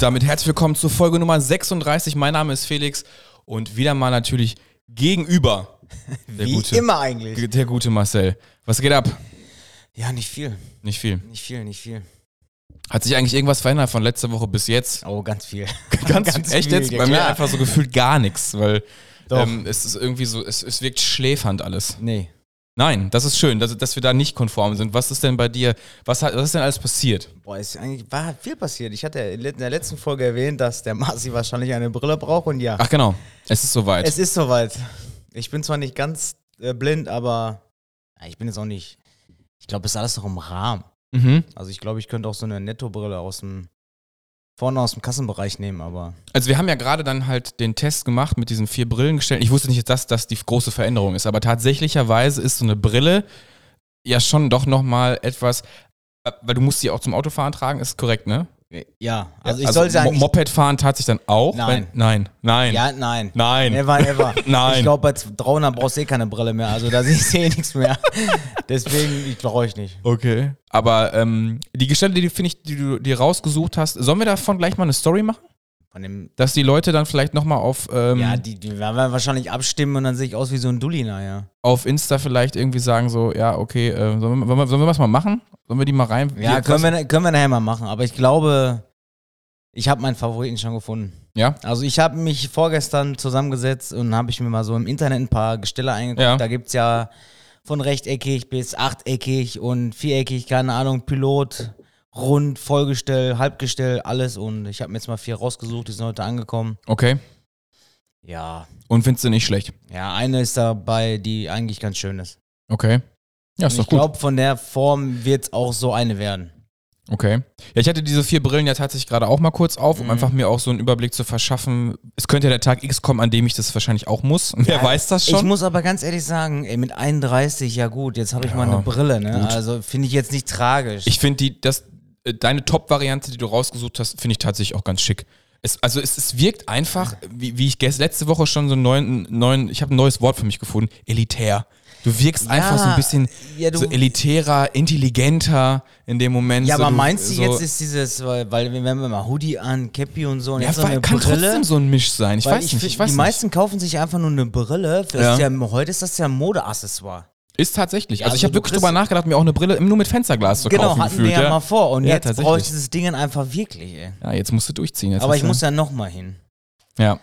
Und damit herzlich willkommen zur Folge Nummer 36. Mein Name ist Felix und wieder mal natürlich gegenüber der Wie gute, immer eigentlich. der gute Marcel. Was geht ab? Ja, nicht viel. Nicht viel. Nicht viel, nicht viel. Hat sich eigentlich irgendwas verändert von letzter Woche bis jetzt? Oh, ganz viel. Ganz, Ganz echt viel, jetzt? ja, Bei mir einfach so gefühlt gar nichts, weil ähm, es ist irgendwie so, es, es wirkt schläfernd alles. Nee. Nein, das ist schön, dass, dass wir da nicht konform sind. Was ist denn bei dir, was, hat, was ist denn alles passiert? Boah, ist eigentlich war viel passiert. Ich hatte in der letzten Folge erwähnt, dass der Marci wahrscheinlich eine Brille braucht und ja. Ach genau, es ist soweit. Es ist soweit. Ich bin zwar nicht ganz äh, blind, aber ja, ich bin jetzt auch nicht. Ich glaube, es ist alles noch im Rahmen. mhm. Also ich glaube, ich könnte auch so eine Nettobrille aus dem vorne aus dem Kassenbereich nehmen, aber Also wir haben ja gerade dann halt den Test gemacht mit diesen vier Brillengestellen. Ich wusste nicht, dass das die große Veränderung ist, aber tatsächlicherweise ist so eine Brille ja schon doch nochmal etwas, äh, weil du musst sie auch zum Autofahren tragen, ist korrekt, ne? Ja, also ich sollte Mo- eigentlich Moped fahren tat sich dann auch? Nein. Wenn, nein, nein, Ja, nein. nein. Never, ever. Nein. Ich glaube, bei 300 brauchst du eh keine Brille mehr. Also da siehst du eh nichts mehr. Deswegen, ich brauche ich nicht. Okay. Aber ähm, die Gestelle, die, du- finde ich, die du dir rausgesucht hast, sollen wir davon gleich mal eine Story machen? Von dem, Dass die Leute dann vielleicht nochmal auf, ähm, ja, die, die werden wir wahrscheinlich abstimmen und dann sehe ich aus wie so ein Dulli, naja. auf Insta vielleicht irgendwie sagen so, ja, okay, äh, sollen, wir, sollen, wir, sollen wir was mal machen? Sollen wir die mal rein? Ja, können wir, können wir nachher mal machen. Aber ich glaube, ich habe meinen Favoriten schon gefunden. Ja? Also ich habe mich vorgestern zusammengesetzt und habe ich mir mal so im Internet ein paar Gestelle eingeguckt. Ja. Da gibt es ja von rechteckig bis achteckig und viereckig, keine Ahnung, Pilot, rund, Vollgestell, Halbgestell, alles. Und ich habe mir jetzt mal vier rausgesucht, die sind heute angekommen. Okay. Ja, Und findest du nicht schlecht? ja, eine ist dabei, die eigentlich ganz schön ist. Okay. Ja, ist Und doch ich gut. glaube, von der Form wird es auch so eine werden. Okay. Ja, ich hatte diese vier Brillen ja tatsächlich gerade auch mal kurz auf, um Mhm. einfach mir auch so einen Überblick zu verschaffen. Es könnte ja der Tag X kommen, an dem ich das wahrscheinlich auch muss. Wer Ja, weiß das Ich schon? muss aber ganz ehrlich sagen, ey, mit 31, ja gut, jetzt habe ich Ja, mal eine Brille, ne? gut. Also finde ich jetzt nicht tragisch. Ich finde die, das, deine Top-Variante, die du rausgesucht hast, finde ich tatsächlich auch ganz schick. Es, also es, es wirkt einfach, wie, wie ich gest, letzte Woche schon so einen neuen, neuen ich habe ein neues Wort für mich gefunden, elitär. Du wirkst Ja, einfach so ein bisschen ja, so elitärer, intelligenter in dem Moment. ja, so, aber du- meinst du so, jetzt ist dieses, weil, weil wenn wir mal Hoodie an, Cappy und so und ja, jetzt noch eine kann Brille. trotzdem so ein Misch sein. Ich weiß nicht, find, ich weiß die nicht. meisten kaufen sich einfach nur eine Brille. Ja, heute ist das ja ein Modeaccessoire. Ist tatsächlich. Ja, Also ich also habe du wirklich drüber nachgedacht, mir auch eine Brille nur mit Fensterglas zu Genau, kaufen hatten gefühlt. wir ja, mal vor. Und Ja, jetzt brauche ich dieses Ding einfach wirklich, ey. Ja, jetzt musst du durchziehen. Jetzt Aber ich du- muss ja nochmal hin. Ja,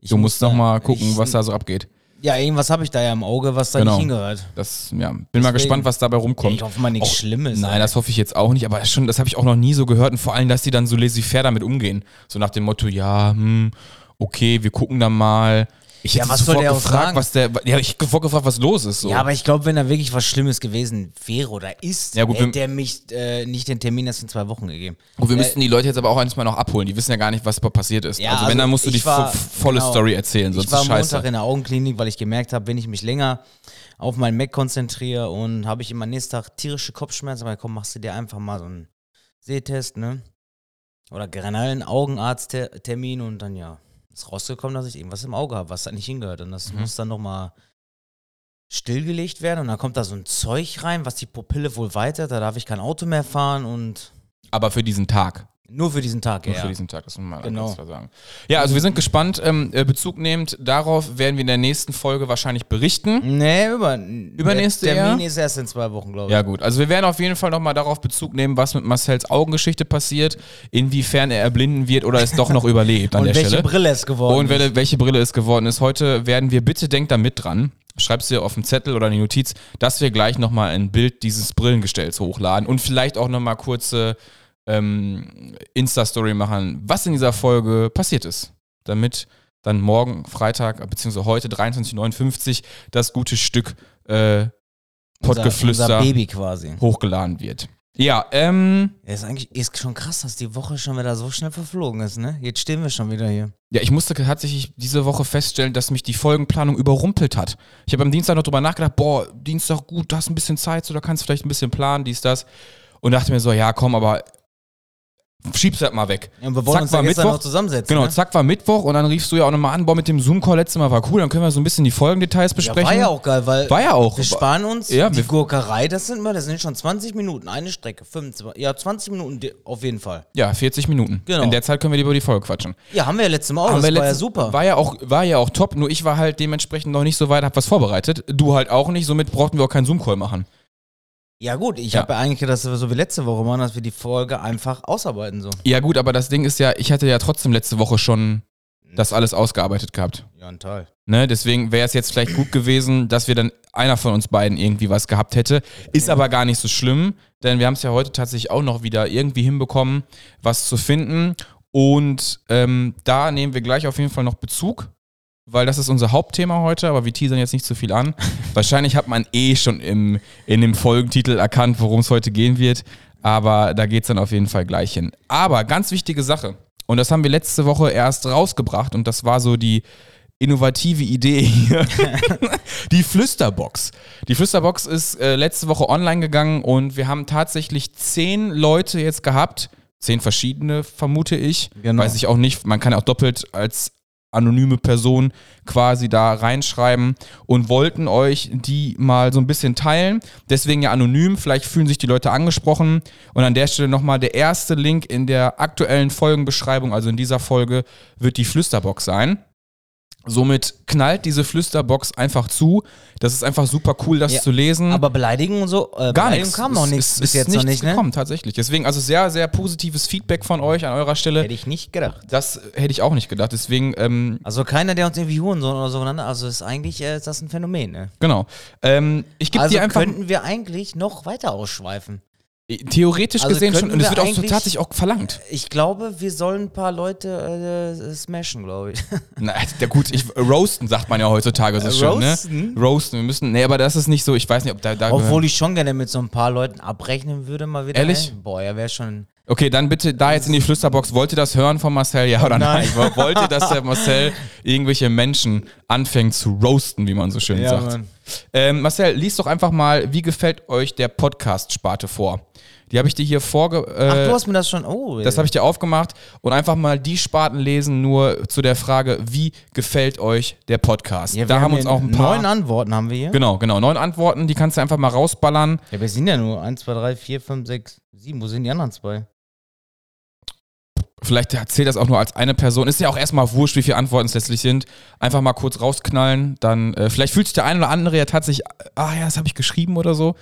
Ich du musst muss noch da- mal gucken, ich, was da so abgeht. Ja, irgendwas habe ich da ja im Auge, was da Genau. nicht hingehört. Das, ja, bin mal gespannt, was dabei Ja, rumkommt. ich hoffe mal nichts Auch- Schlimmes. Nein, ey. das hoffe ich jetzt auch nicht, aber schon, das habe ich auch noch nie so gehört und vor allem, dass die dann so laissez-faire damit umgehen. So nach dem Motto, ja, hm, okay, wir gucken dann mal. Ich Ja, hätte was soll der gefragt, was der, ja, ich hab sofort gefragt, was los ist. So. Ja, aber ich glaube, wenn da wirklich was Schlimmes gewesen wäre oder ist, Ja, gut, hätte der mich äh, nicht den Termin erst in zwei Wochen gegeben. und wir äh, müssten die Leute jetzt aber auch eins mal noch abholen. Die wissen ja gar nicht, was passiert ist. Ja, also, wenn, also dann musst du die war- vo- volle genau. Story erzählen, sonst ich war am scheiße. Montag in der Augenklinik, weil ich gemerkt habe, wenn ich mich länger auf meinen Mac konzentriere und habe ich immer nächsten Tag tierische Kopfschmerzen, aber komm, machst du dir einfach mal so einen Sehtest, ne? Oder generell einen Augenarzttermin und dann ja, ist rausgekommen, dass ich irgendwas im Auge habe, was da nicht hingehört. Und das Mhm. muss dann nochmal stillgelegt werden und dann kommt da so ein Zeug rein, was die Pupille wohl weitert, da darf ich kein Auto mehr fahren und Aber für diesen Tag. Nur für diesen Tag, Nur ja. für diesen Tag, das muss man Genau. ganz klar sagen. Ja, also wir sind gespannt. Ähm, äh, Bezug nehmend darauf werden wir in der nächsten Folge wahrscheinlich berichten. Nee, über, Übernächste Der Termin Jahr? ist erst in zwei Wochen, glaube ich. Ja gut, also wir werden auf jeden Fall nochmal darauf Bezug nehmen, was mit Marcells Augengeschichte passiert, inwiefern er erblinden wird oder es doch noch überlebt an und der welche Stelle. Brille es geworden Und ist. welche, welche Brille es geworden ist. Heute werden wir, bitte denkt da mit dran, schreib's dir auf den Zettel oder eine Notiz, dass wir gleich nochmal ein Bild dieses Brillengestells hochladen und vielleicht auch nochmal kurze ähm, Insta-Story machen, was in dieser Folge passiert ist. Damit dann morgen, Freitag, beziehungsweise heute 23.59 das gute Stück äh, Pottgeflüster hochgeladen wird. Ja, ähm, Ja, ist eigentlich ist schon krass, dass die Woche schon wieder so schnell verflogen ist, ne? Jetzt stehen wir schon wieder hier. ja, ich musste tatsächlich diese Woche feststellen, dass mich die Folgenplanung überrumpelt hat. Ich habe am Dienstag noch drüber nachgedacht, boah, Dienstag gut, du hast ein bisschen Zeit, so da kannst du vielleicht ein bisschen planen, dies, das. Und dachte mir so, ja, komm, aber schiebst du das mal weg. Ja, und wir wollen Zack, uns ja war gestern Mittwoch. noch zusammensetzen. Genau, ne? zack, war Mittwoch und dann riefst du ja auch nochmal an, boah, mit dem Zoom-Call letztes Mal war cool, dann können wir so ein bisschen die Folgendetails Ja, besprechen. war ja auch geil, weil War ja auch. wir sparen uns Ja, die Gurkerei, das sind wir, das sind schon 20 Minuten, eine Strecke, 25, ja 20 Minuten auf jeden Fall. Ja, 40 Minuten. Genau. In der Zeit können wir lieber die Folge quatschen. Ja, haben wir ja letztes Mal auch, Haben das war ja super. War ja, auch, war ja auch top, nur ich war halt dementsprechend noch nicht so weit, hab was vorbereitet. Du halt auch nicht, somit brauchten wir auch keinen Zoom-Call machen. Ja gut, ich Ja. habe ja eigentlich gedacht, dass wir so wie letzte Woche machen, dass wir die Folge einfach ausarbeiten so. Ja, gut, aber das Ding ist ja, ich hatte ja trotzdem letzte Woche schon das alles ausgearbeitet gehabt. Ja, ein Teil. Ne? Deswegen wäre es jetzt vielleicht gut gewesen, dass wir dann einer von uns beiden irgendwie was gehabt hätte. Ist aber gar nicht so schlimm, denn wir haben es ja heute tatsächlich auch noch wieder irgendwie hinbekommen, was zu finden. Und ähm, da nehmen wir gleich auf jeden Fall noch Bezug, weil das ist unser Hauptthema heute, aber wir teasern jetzt nicht zu viel an. Wahrscheinlich hat man eh schon im, in dem Folgentitel erkannt, worum es heute gehen wird. Aber da geht es dann auf jeden Fall gleich hin. Aber ganz wichtige Sache. Und das haben wir letzte Woche erst rausgebracht und das war so die innovative Idee hier. die Flüsterbox. Die Flüsterbox ist äh, letzte Woche online gegangen und wir haben tatsächlich zehn Leute jetzt gehabt. Zehn verschiedene, vermute ich. Genau. Weiß ich auch nicht. Man kann ja auch doppelt als anonyme Person quasi da reinschreiben und wollten euch die mal so ein bisschen teilen. Deswegen ja anonym, vielleicht fühlen sich die Leute angesprochen. Und an der Stelle nochmal der erste Link in der aktuellen Folgenbeschreibung, also in dieser Folge, wird die Flüsterbox sein. Somit knallt diese Flüsterbox einfach zu. Das ist einfach super cool, das Ja, zu lesen. Aber Beleidigung und so, äh, Gar nichts. kam noch nichts bis ist jetzt noch nichts nicht, ne? gekommen, tatsächlich. Deswegen also sehr, sehr positives Feedback von euch an eurer Stelle. Hätte ich nicht gedacht. Das hätte ich auch nicht gedacht. Deswegen, ähm, Also keiner, der uns irgendwie Hurensohn oder so also ist eigentlich äh, ist das ein Phänomen, ne? genau. Ähm, ich gebe Also dir einfach könnten wir eigentlich noch weiter ausschweifen. Theoretisch Also gesehen schon, und es wir wird auch so tatsächlich auch verlangt. Ich glaube, wir sollen ein paar Leute äh, smashen, glaube ich. Na, ja gut, ich, roasten sagt man ja heutzutage so Äh, schön, roasten? ne? Roasten, wir müssen, nee, aber das ist nicht so, ich weiß nicht, ob da, da Obwohl ich schon gerne mit so ein paar Leuten abrechnen würde, mal wieder. Ehrlich? ey. Boah, ja, wäre schon. Okay, dann bitte da jetzt in die Flüsterbox. Wollt ihr das hören von Marcel, ja oder nein? Nein. Wollt ihr, dass der Marcel irgendwelche Menschen anfängt zu roasten, wie man so schön sagt? Mann. Ähm, Marcel, lies doch einfach mal, wie gefällt euch der Podcast-Sparte vor? Die habe ich dir hier vorge... Äh, Ach, du hast mir das schon. Oh, das habe ich dir aufgemacht und einfach mal die Sparten lesen, nur zu der Frage, wie gefällt euch der Podcast? ja, da wir haben uns auch ein paar... Neun Antworten haben wir hier. Genau, genau. Neun Antworten, die kannst du einfach mal rausballern. Ja, wir sind ja nur 1, 2, 3, 4, 5, 6, 7. Wo sind die anderen zwei? Vielleicht erzählt das auch nur als eine Person. Ist ja auch erstmal wurscht, wie viele Antworten es letztlich sind. Einfach mal kurz rausknallen. Dann, äh, vielleicht fühlt sich der eine oder andere ja tatsächlich, ah ja, das habe ich geschrieben oder so.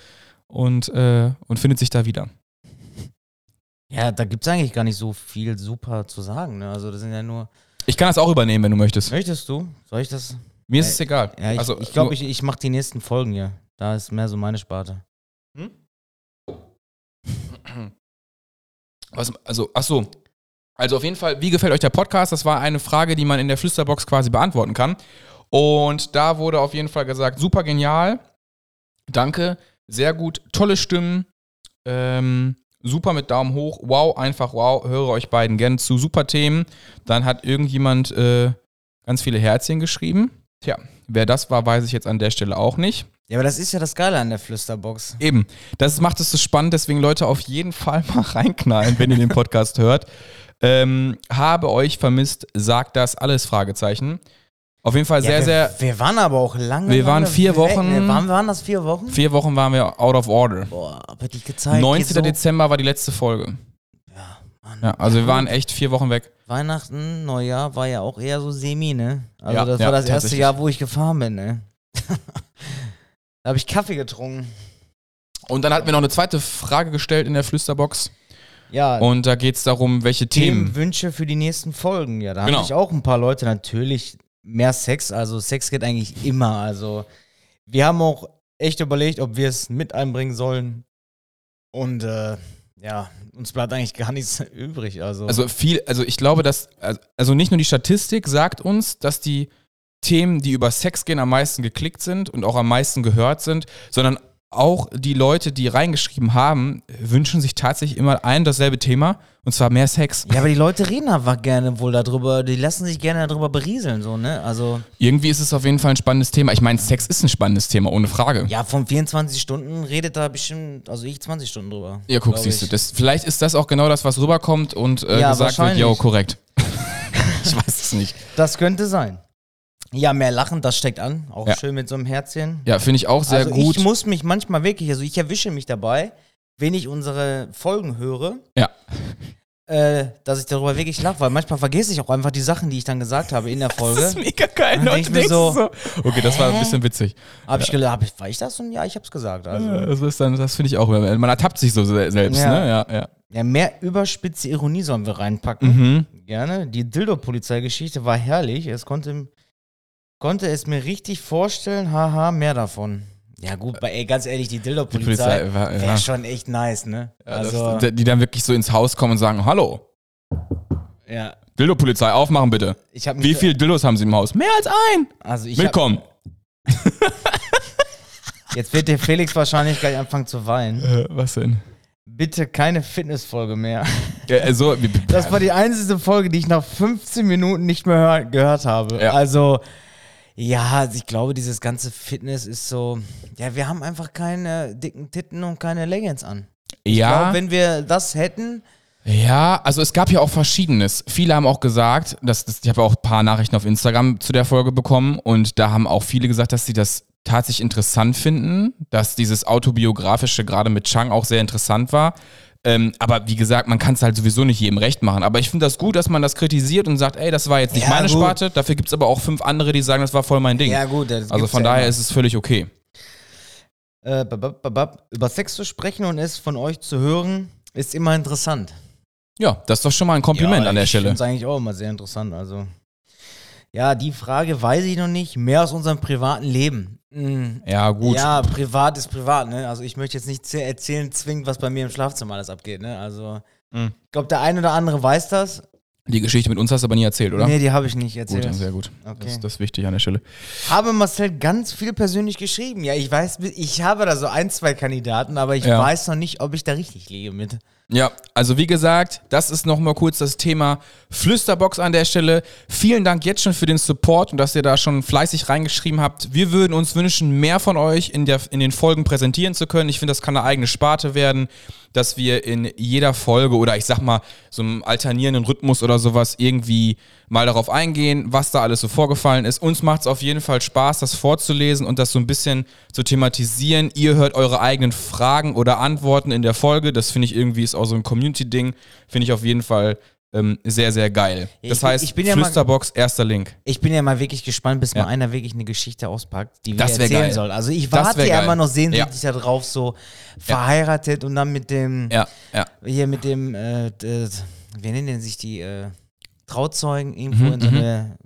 Und, äh, und findet sich da wieder. Ja, da gibt es eigentlich gar nicht so viel super zu sagen. Ne? Also, das sind ja nur. Ich kann das auch übernehmen, wenn du möchtest. Möchtest du? Soll ich das? Mir ist es egal. Ja, ich also, ich glaube, nur- ich, ich mache die nächsten Folgen hier. Da ist mehr so meine Sparte. Was, also, ach so. Also auf jeden Fall, wie gefällt euch der Podcast? Das war eine Frage, die man in der Flüsterbox quasi beantworten kann. Und da wurde auf jeden Fall gesagt, super genial. Danke, sehr gut, tolle Stimmen. Ähm, super mit Daumen hoch. Wow, einfach wow. Höre euch beiden gern zu. Super Themen. Dann hat irgendjemand äh, ganz viele Herzchen geschrieben. Tja, wer das war, weiß ich jetzt an der Stelle auch nicht. Ja, aber das ist ja das Geile an der Flüsterbox. Eben, das macht es so spannend, deswegen Leute auf jeden Fall mal reinknallen, wenn ihr den Podcast hört. Ähm, habe euch vermisst, sagt das alles? Fragezeichen. Auf jeden Fall sehr, ja, wir, sehr. Wir waren aber auch lange. Wir waren lange vier Wochen- Ne? Waren, waren das vier Wochen? Vier Wochen waren wir out of order. Boah, aber die Zeit. 19. geht so, Dezember war die letzte Folge. Ja, Mann. Ja, also wir waren echt vier Wochen weg. Weihnachten, Neujahr war ja auch eher so semi, ne? Also Ja, das war das erste. Jahr, wo ich gefahren bin, ne? da habe ich Kaffee getrunken. Und dann hatten wir noch eine zweite Frage gestellt in der Flüsterbox. Ja, Und da geht es darum, welche Themen. Themenwünsche für die nächsten Folgen. Ja, da Genau. habe ich auch ein paar Leute. Natürlich mehr Sex. Also Sex geht eigentlich immer. Also wir haben auch echt überlegt, ob wir es mit einbringen sollen. Und äh, ja, uns bleibt eigentlich gar nichts übrig. Also, Also viel, also ich glaube, dass, also nicht nur die Statistik sagt uns, dass die Themen, die über Sex gehen, am meisten geklickt sind und auch am meisten gehört sind, sondern auch die Leute, die reingeschrieben haben, wünschen sich tatsächlich immer ein dasselbe Thema und zwar mehr Sex. Ja, aber die Leute reden einfach gerne wohl darüber, die lassen sich gerne darüber berieseln, so, ne? Also, Irgendwie ist es auf jeden Fall ein spannendes Thema. Ich meine, Sex ist ein spannendes Thema, ohne Frage. ja, von 24 Stunden redet da bestimmt, also ich 20 Stunden drüber. Ja, guck, siehst du, ich. das, vielleicht ist das auch genau das, was rüberkommt und äh, Ja, gesagt wird, jo, korrekt. ich weiß es nicht. Das könnte sein. Ja, mehr Lachen, das steckt an. Auch Ja. schön mit so einem Herzchen. Ja, finde ich auch sehr also gut. ich muss mich manchmal wirklich, also ich erwische mich dabei, wenn ich unsere Folgen höre, Ja. äh, dass ich darüber wirklich lache, weil manchmal vergesse ich auch einfach die Sachen, die ich dann gesagt habe in der Das Folge. ist mega geil. Dann ich mir denkst so, Okay, das war ein bisschen witzig. Habe ich gedacht, hab ich, war ich das? Und ja, ich habe es gesagt. Also. Ja, Das, ist dann- das finde ich auch. Man ertappt sich so se- selbst, Ja. ne? Ja, ja. Ja, mehr überspitze Ironie sollen wir reinpacken. Mhm. Gerne. Die Dildo-Polizei-Geschichte war herrlich. Es konnte, konnte es mir richtig vorstellen. Haha, mehr davon. Ja, gut, bei, ey, ganz ehrlich, die Dildo-Polizei wäre ja. schon echt nice, ne? Ja, also, das, die dann wirklich so ins Haus kommen und sagen, hallo, ja. Dildo-Polizei, aufmachen bitte. Wie viele Dildos haben sie im Haus? Mehr als ein. Also ich Willkommen. jetzt wird der Felix wahrscheinlich gleich anfangen zu weinen. Äh, was denn? Bitte keine Fitnessfolge mehr. Ja, also, Das war die einzige Folge, die ich nach 15 Minuten nicht mehr hör, gehört habe. Ja. Also, ja, also ich glaube, dieses ganze Fitness ist so. Ja, wir haben einfach keine dicken Titten und keine Leggings an. Ich ja. glaube, wenn wir das hätten, Ja, also es gab ja auch Verschiedenes. Viele haben auch gesagt, dass, dass ich habe auch ein paar Nachrichten auf Instagram zu der Folge bekommen und da haben auch viele gesagt, dass sie das tatsächlich interessant finden, dass dieses autobiografische gerade mit Chang auch sehr interessant war. Ähm, aber wie gesagt, man kann es halt sowieso nicht jedem recht machen. Aber ich finde das gut, dass man das kritisiert und sagt, ey, das war jetzt nicht Ja, meine gut. Sparte. Dafür gibt es aber auch fünf andere, die sagen, das war voll mein Ding. ja gut, das also von ja daher immer. ist es völlig okay. äh, über Sex zu sprechen und es von euch zu hören, ist immer interessant. Ja, das ist doch schon mal ein Kompliment ja, an der Stelle. finde es eigentlich auch immer sehr interessant. Also, ja, die Frage weiß ich noch nicht. Mehr aus unserem privaten Leben. Hm, Ja, gut. Ja, privat ist privat, ne? Also ich möchte jetzt nicht erzählen, zwingend, was bei mir im Schlafzimmer alles abgeht, ne? Also, Mhm. ich glaube, der eine oder andere weiß das. Die Geschichte mit uns hast du aber nie erzählt, oder? Nee, die habe ich nicht gut, erzählt. dann sehr gut. Okay. Das, das ist wichtig an der Stelle. Habe Marcel ganz viel persönlich geschrieben. Ja, ich weiß, ich habe da so ein, zwei Kandidaten, aber ich Ja. weiß noch nicht, ob ich da richtig liege mit. Ja, also wie gesagt, das ist nochmal kurz das Thema Flüsterbox an der Stelle. Vielen Dank jetzt schon für den Support und dass ihr da schon fleißig reingeschrieben habt. Wir würden uns wünschen, mehr von euch in, der, in den Folgen präsentieren zu können. Ich finde, das kann eine eigene Sparte werden, dass wir in jeder Folge oder ich sag mal so einem alternierenden Rhythmus oder sowas irgendwie mal darauf eingehen, was da alles so vorgefallen ist. Uns macht es auf jeden Fall Spaß, das vorzulesen und das so ein bisschen zu thematisieren. Ihr hört eure eigenen Fragen oder Antworten in der Folge. Das finde ich irgendwie ist auch so ein Community-Ding. Finde ich auf jeden Fall ähm, sehr, sehr geil. Ja, Das ich heißt, ich bin ja mal- Flüsterbox, erster Link. Ich bin ja mal wirklich gespannt, bis Ja. mal einer wirklich eine Geschichte auspackt, die wir erzählen geil. soll. Also ich warte ja immer noch sehnsüchtig darauf, so verheiratet und dann mit dem, Ja, ja. hier mit dem, äh, wie nennen denn sich die äh, Trauzeugen irgendwo Mhm, in so mhm. eine,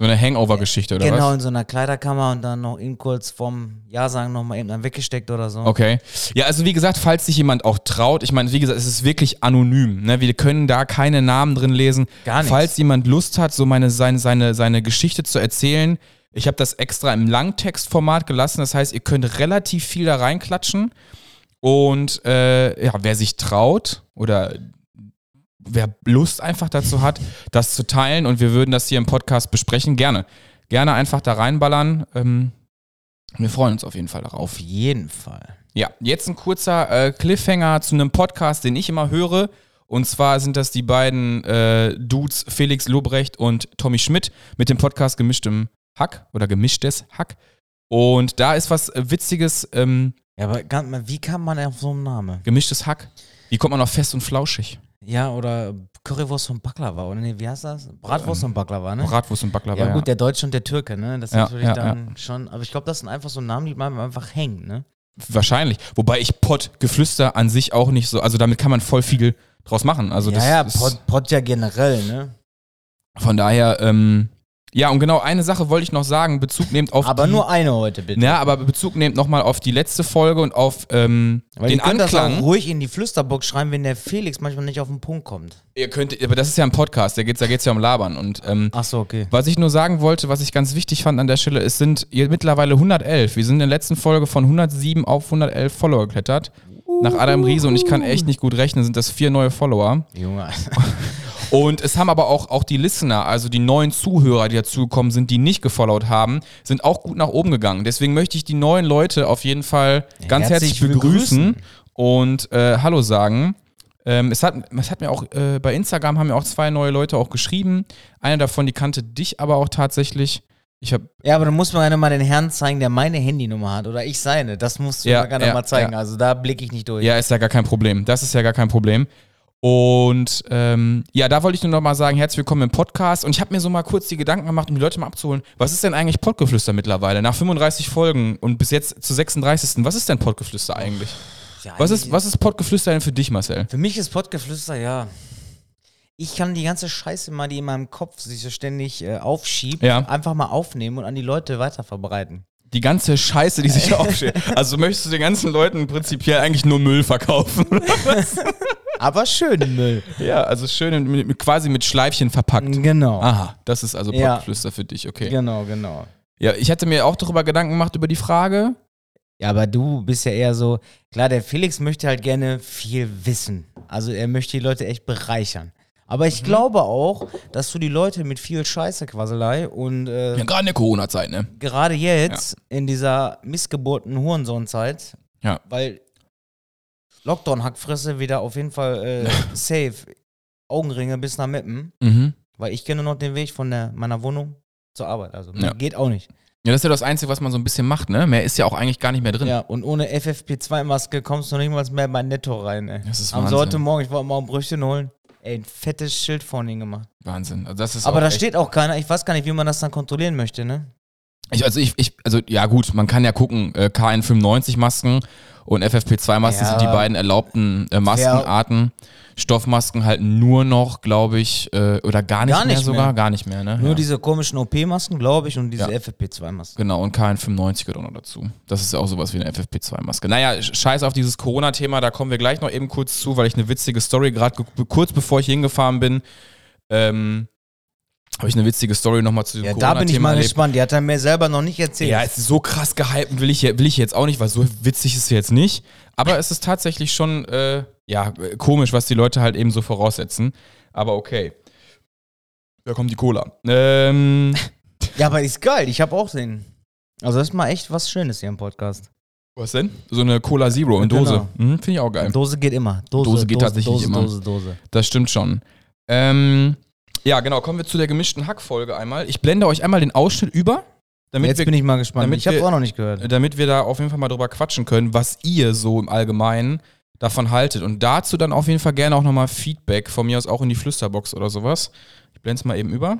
So eine Hangover-Geschichte, oder genau was? in so einer Kleiderkammer und dann noch eben kurz vorm Ja sagen nochmal eben dann weggesteckt oder so. Okay. Ja, also wie gesagt, falls sich jemand auch traut, ich meine, wie gesagt, es ist wirklich anonym. Ne? Wir können da keine Namen drin lesen. Gar nichts. Falls jemand Lust hat, so meine, seine, seine, seine Geschichte zu erzählen, ich habe das extra im Langtextformat gelassen. Das heißt, ihr könnt relativ viel da reinklatschen. Und äh, ja, wer sich traut oder wer Lust einfach dazu hat, das zu teilen und wir würden das hier im Podcast besprechen, gerne. Gerne einfach da reinballern. Ähm, wir freuen uns auf jeden Fall darauf. Auf jeden Fall. Ja, jetzt ein kurzer äh, Cliffhanger zu einem Podcast, den ich immer höre. Und zwar sind das die beiden äh, Dudes Felix Lobrecht und Tommy Schmidt mit dem Podcast Gemischtem Hack oder Gemischtes Hack. Und da ist was Witziges, ähm, Ja, aber wie kam man auf so einen Namen? Gemischtes Hack. Wie kommt man auf fest und flauschig? Ja, oder Currywurst und Baklava, oder nee, wie heißt das? Bratwurst und Baklava, ne? Bratwurst und Baklava. Ja, gut, der Deutsche und der Türke, ne? Das ist Ja, natürlich ja, dann schon, aber ich glaube, das sind einfach so Namen, die bleiben einfach hängen, ne? Wahrscheinlich. Wobei ich Pottgeflüster an sich auch nicht so, also damit kann man voll viel draus machen. Also das ja, ja, ist, Pod, Pod ja generell, ne? Von daher, ähm, Ja, und genau eine Sache wollte ich noch sagen, Bezug nehmend auf Aber die, nur eine heute, bitte. Ja, aber Bezug nehmt nochmal auf die letzte Folge und auf ähm, Weil den ihr könnt das auch Anklang. ruhig in die Flüsterbox schreiben, wenn der Felix manchmal nicht auf den Punkt kommt. Ihr könnt, aber das ist ja ein Podcast, da geht's, da geht's ja um Labern. Und ähm, Ach so, okay. was ich nur sagen wollte, was ich ganz wichtig fand an der Stelle, es sind mittlerweile 111. Wir sind in der letzten Folge von 107 auf 111 Follower geklettert. Nach Adam Riese und ich kann echt nicht gut rechnen, sind das vier neue Follower. Junge. Und es haben aber auch, auch die Listener, also die neuen Zuhörer, die dazugekommen sind, die nicht gefollowt haben, sind auch gut nach oben gegangen. Deswegen möchte ich die neuen Leute auf jeden Fall ganz herzlich, Herzlich begrüßen, begrüßen. und äh, Hallo sagen. Ähm, es, hat, es hat mir auch, äh, bei Instagram haben mir auch zwei neue Leute auch geschrieben. Eine davon, die kannte dich aber auch tatsächlich. Ich habe Ja, aber dann muss man ja mal den Herrn zeigen, der meine Handynummer hat oder ich seine. Das musst du Ja, ja, gerne ja, mal zeigen. ja. Also da blicke ich nicht durch. Ja, ist ja gar kein Problem. Das ist ja gar kein Problem. Und ähm, ja, da wollte ich nur noch mal sagen, herzlich willkommen im Podcast. Und ich habe mir so mal kurz die Gedanken gemacht, um die Leute mal abzuholen. Was ist denn eigentlich Pottgeflüster mittlerweile? Nach 35 Folgen und bis jetzt zu 36. Was ist denn Pottgeflüster eigentlich? Ja, Was ist, was ist Pottgeflüster denn für dich, Marcel? Für mich ist Pottgeflüster, ja. Ich kann die ganze Scheiße mal, die in meinem Kopf sich so ständig äh, aufschiebt, Ja. einfach mal aufnehmen und an die Leute weiterverbreiten. Die ganze Scheiße, die sich aufsteht. Also möchtest du den ganzen Leuten prinzipiell eigentlich nur Müll verkaufen? Aber schön Müll. ja, also schön mit, quasi mit Schleifchen verpackt. Genau. Aha, das ist also Ja. Pottgeflüster für dich, okay. Genau, genau. Ja, ich hatte mir auch darüber Gedanken gemacht, über die Frage. Ja, aber du bist ja eher so, klar, der Felix möchte halt gerne viel wissen. Also er möchte die Leute echt bereichern. Aber Mhm. ich glaube auch, dass du die Leute mit viel Scheiße-Quasselei und äh, Ja, gerade in der Corona-Zeit, ne? gerade jetzt in dieser missgeburten Hurensohn-Zeit, Ja. weil Lockdown-Hackfresse wieder auf jeden Fall äh, safe. Augenringe bis nach Meppen, Mhm. weil ich kenne nur noch den Weg von der, meiner Wohnung zur Arbeit. Also Ja. geht auch nicht. Ja, das ist ja das Einzige, was man so ein bisschen macht, ne? Mehr ist ja auch eigentlich gar nicht mehr drin. Ja, und ohne FFP2-Maske kommst du nicht mal mehr bei Netto rein, ey. Das ist Am Wahnsinn. heute Morgen, ich wollte mal ein Brötchen holen. Ey, ein fettes Schild vorne hingemacht. Wahnsinn. Also das ist Aber da steht auch keiner, ich weiß gar nicht, wie man das dann kontrollieren möchte, ne? Ich, also ich, ich, also ja gut, man kann ja gucken, äh, KN95-Masken und FFP2-Masken Ja. sind die beiden erlaubten äh, Maskenarten. Stoffmasken halt nur noch, glaube ich, äh, oder gar nicht, Gar mehr nicht sogar, mehr. gar nicht mehr, ne? Nur ja. diese komischen OP-Masken, glaube ich, und diese Ja. FFP2-Masken. Genau, und KN95 gehört auch noch dazu. Das ist ja auch sowas wie eine FFP2-Maske. Naja, sch- scheiß auf dieses Corona-Thema, da kommen wir gleich noch eben kurz zu, weil ich eine witzige Story, gerade ge- kurz bevor ich hingefahren bin, ähm, habe ich eine witzige Story nochmal zu dem Ja, da bin ich mal erlebt. gespannt. Die hat er mir selber noch nicht erzählt. Ja, es ist so krass gehypt will ich, will ich jetzt auch nicht, weil so witzig ist es jetzt nicht. Aber es ist tatsächlich schon, äh, ja, komisch, was die Leute halt eben so voraussetzen. Aber okay. Da kommt die Cola. Ähm, Ja, aber ist geil. Ich habe auch den. Also, das ist mal echt was Schönes hier im Podcast. was denn? So eine Cola Zero in Genau. Dose. Mhm, Finde ich auch geil. Dose geht immer. Dose, Dose geht tatsächlich Dose, immer. Dose, Dose. Das stimmt schon. Ähm, ja, genau. Kommen wir zu der gemischten Hackfolge einmal. Ich blende euch einmal den Ausschnitt über, damit Jetzt wir bin ich mal gespannt. damit Ich habe auch noch nicht gehört. damit wir da auf jeden Fall mal drüber quatschen können, was ihr so im Allgemeinen davon haltet. Und dazu dann auf jeden Fall gerne auch nochmal Feedback, von mir aus auch in die Flüsterbox oder sowas. Ich blende es mal eben über.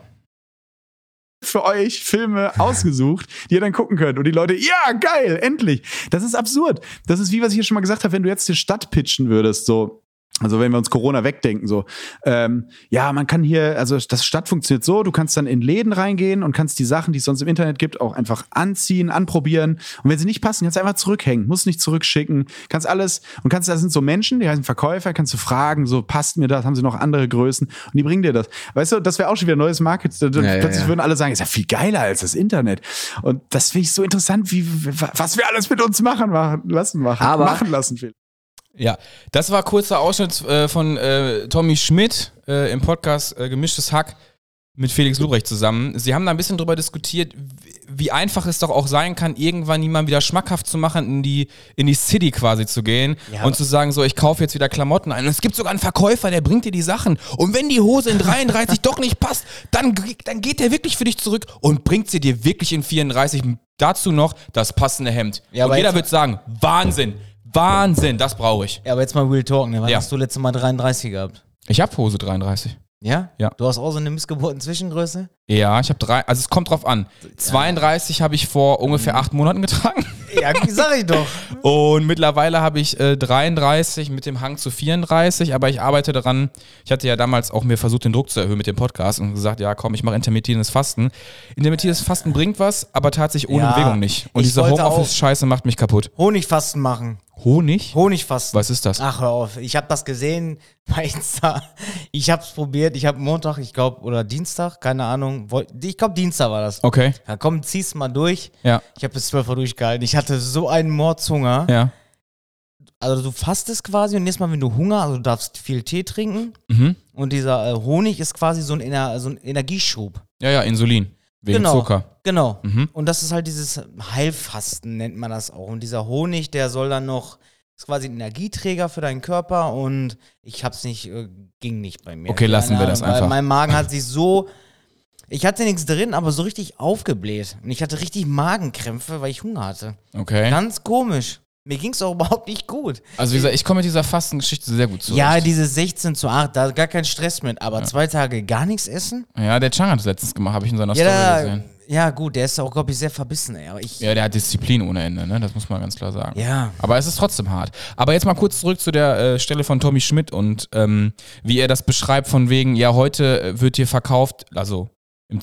für euch Filme ausgesucht, die ihr dann gucken könnt. Und die Leute, ja, geil, endlich. Das ist absurd. Das ist wie, was ich hier schon mal gesagt habe, wenn du jetzt die Stadt pitchen würdest, so. Also wenn wir uns Corona wegdenken, so, ähm, ja, man kann hier, also das Stadt funktioniert so, du kannst dann in Läden reingehen und kannst die Sachen, die es sonst im Internet gibt, auch einfach anziehen, anprobieren. Und wenn sie nicht passen, kannst du einfach zurückhängen, musst nicht zurückschicken, kannst alles, und kannst, da sind so Menschen, die heißen Verkäufer, kannst du fragen, so, passt mir das, haben sie noch andere Größen und die bringen dir das. Weißt du, das wäre auch schon wieder ein neues Market. ja, Plötzlich ja. würden alle sagen, ist ja viel geiler als das Internet. Und das finde ich so interessant, wie, was wir alles mit uns machen, machen lassen, machen, Aber- machen lassen, Phil. Ja, das war kurzer Ausschnitt äh, von äh, Tommy Schmidt äh, im Podcast äh, Gemischtes Hack mit Felix Lubrecht zusammen. Sie haben da ein bisschen drüber diskutiert, wie- einfach es doch auch sein kann, irgendwann jemand wieder schmackhaft zu machen, in die, in die City quasi zu gehen Ja, und zu sagen, so, ich kaufe jetzt wieder Klamotten ein. Und es gibt sogar einen Verkäufer, der bringt dir die Sachen. Und wenn die Hose in 33 doch nicht passt, dann, dann geht der wirklich für dich zurück und bringt sie dir wirklich in 34. Dazu noch das passende Hemd. Ja, und jeder wird sagen, Wahnsinn, Wahnsinn, das brauche ich. Ja, aber jetzt mal Real Talk, ne? Wann Ja. hast du letztes Mal 33 gehabt? Ich habe Hose 33. Ja? Ja. Du hast auch so eine missgeburten Zwischengröße? Ja, ich habe drei, also es kommt drauf an. 32 habe ich vor ungefähr acht Monaten getragen. Ja, sag ich doch. Und mittlerweile habe ich äh, 33 mit dem Hang zu 34, aber ich arbeite daran. Ich hatte ja damals auch mir versucht, den Druck zu erhöhen mit dem Podcast und gesagt, ja komm, ich mache intermittierendes Fasten. Intermittierendes Fasten bringt was, aber tatsächlich ohne Ja, Bewegung nicht. Und ich diese wollte Homeoffice-Scheiße macht mich kaputt. Honigfasten machen. Honig? Honigfasten. Was ist das? Ach, hör auf. Ich habe das gesehen bei Insta. Ich habe es probiert. Ich habe Montag, ich glaube, oder Dienstag, keine Ahnung. Ich glaube, Dienstag war das. Okay, Ja, komm, zieh's mal durch. ja, Ich habe bis 12 Uhr durchgehalten. Ich hatte so einen Mordshunger. ja. Also du fastest quasi und nächstes Mal, wenn du Hunger, also du darfst viel Tee trinken. Mhm. Und dieser äh, Honig ist quasi so ein, Ener so ein Energieschub. Ja, ja, Insulin. Wegen Genau. Zucker. Genau. Mhm. Und das ist halt dieses Heilfasten, nennt man das auch. Und dieser Honig, der soll dann noch, ist quasi ein Energieträger für deinen Körper und ich hab's nicht, äh, ging nicht bei mir. Okay, lassen Keine wir das Ahnung, einfach. Weil mein Magen hat sich so, ich hatte nichts drin, aber so richtig aufgebläht. Und ich hatte richtig Magenkrämpfe, weil ich Hunger hatte. Okay. Ganz komisch. Mir ging's auch überhaupt nicht gut. Also wie gesagt, ich komme mit dieser Fastengeschichte sehr gut zurecht. Ja, diese 16 zu 8, da gar kein Stress mit, aber zwei Tage gar nichts essen? ja, der Chang hat es letztens gemacht, habe ich in seiner Ja, Story gesehen. ja, gut, der ist auch, glaube ich, sehr verbissen, ey. Aber ich, Ja, der hat Disziplin ohne Ende, ne? Das muss man ganz klar sagen. ja. Aber es ist trotzdem hart. Aber jetzt mal kurz zurück zu der äh, Stelle von Tommy Schmidt und ähm, wie er das beschreibt, von wegen, ja, heute äh, wird hier verkauft, also im,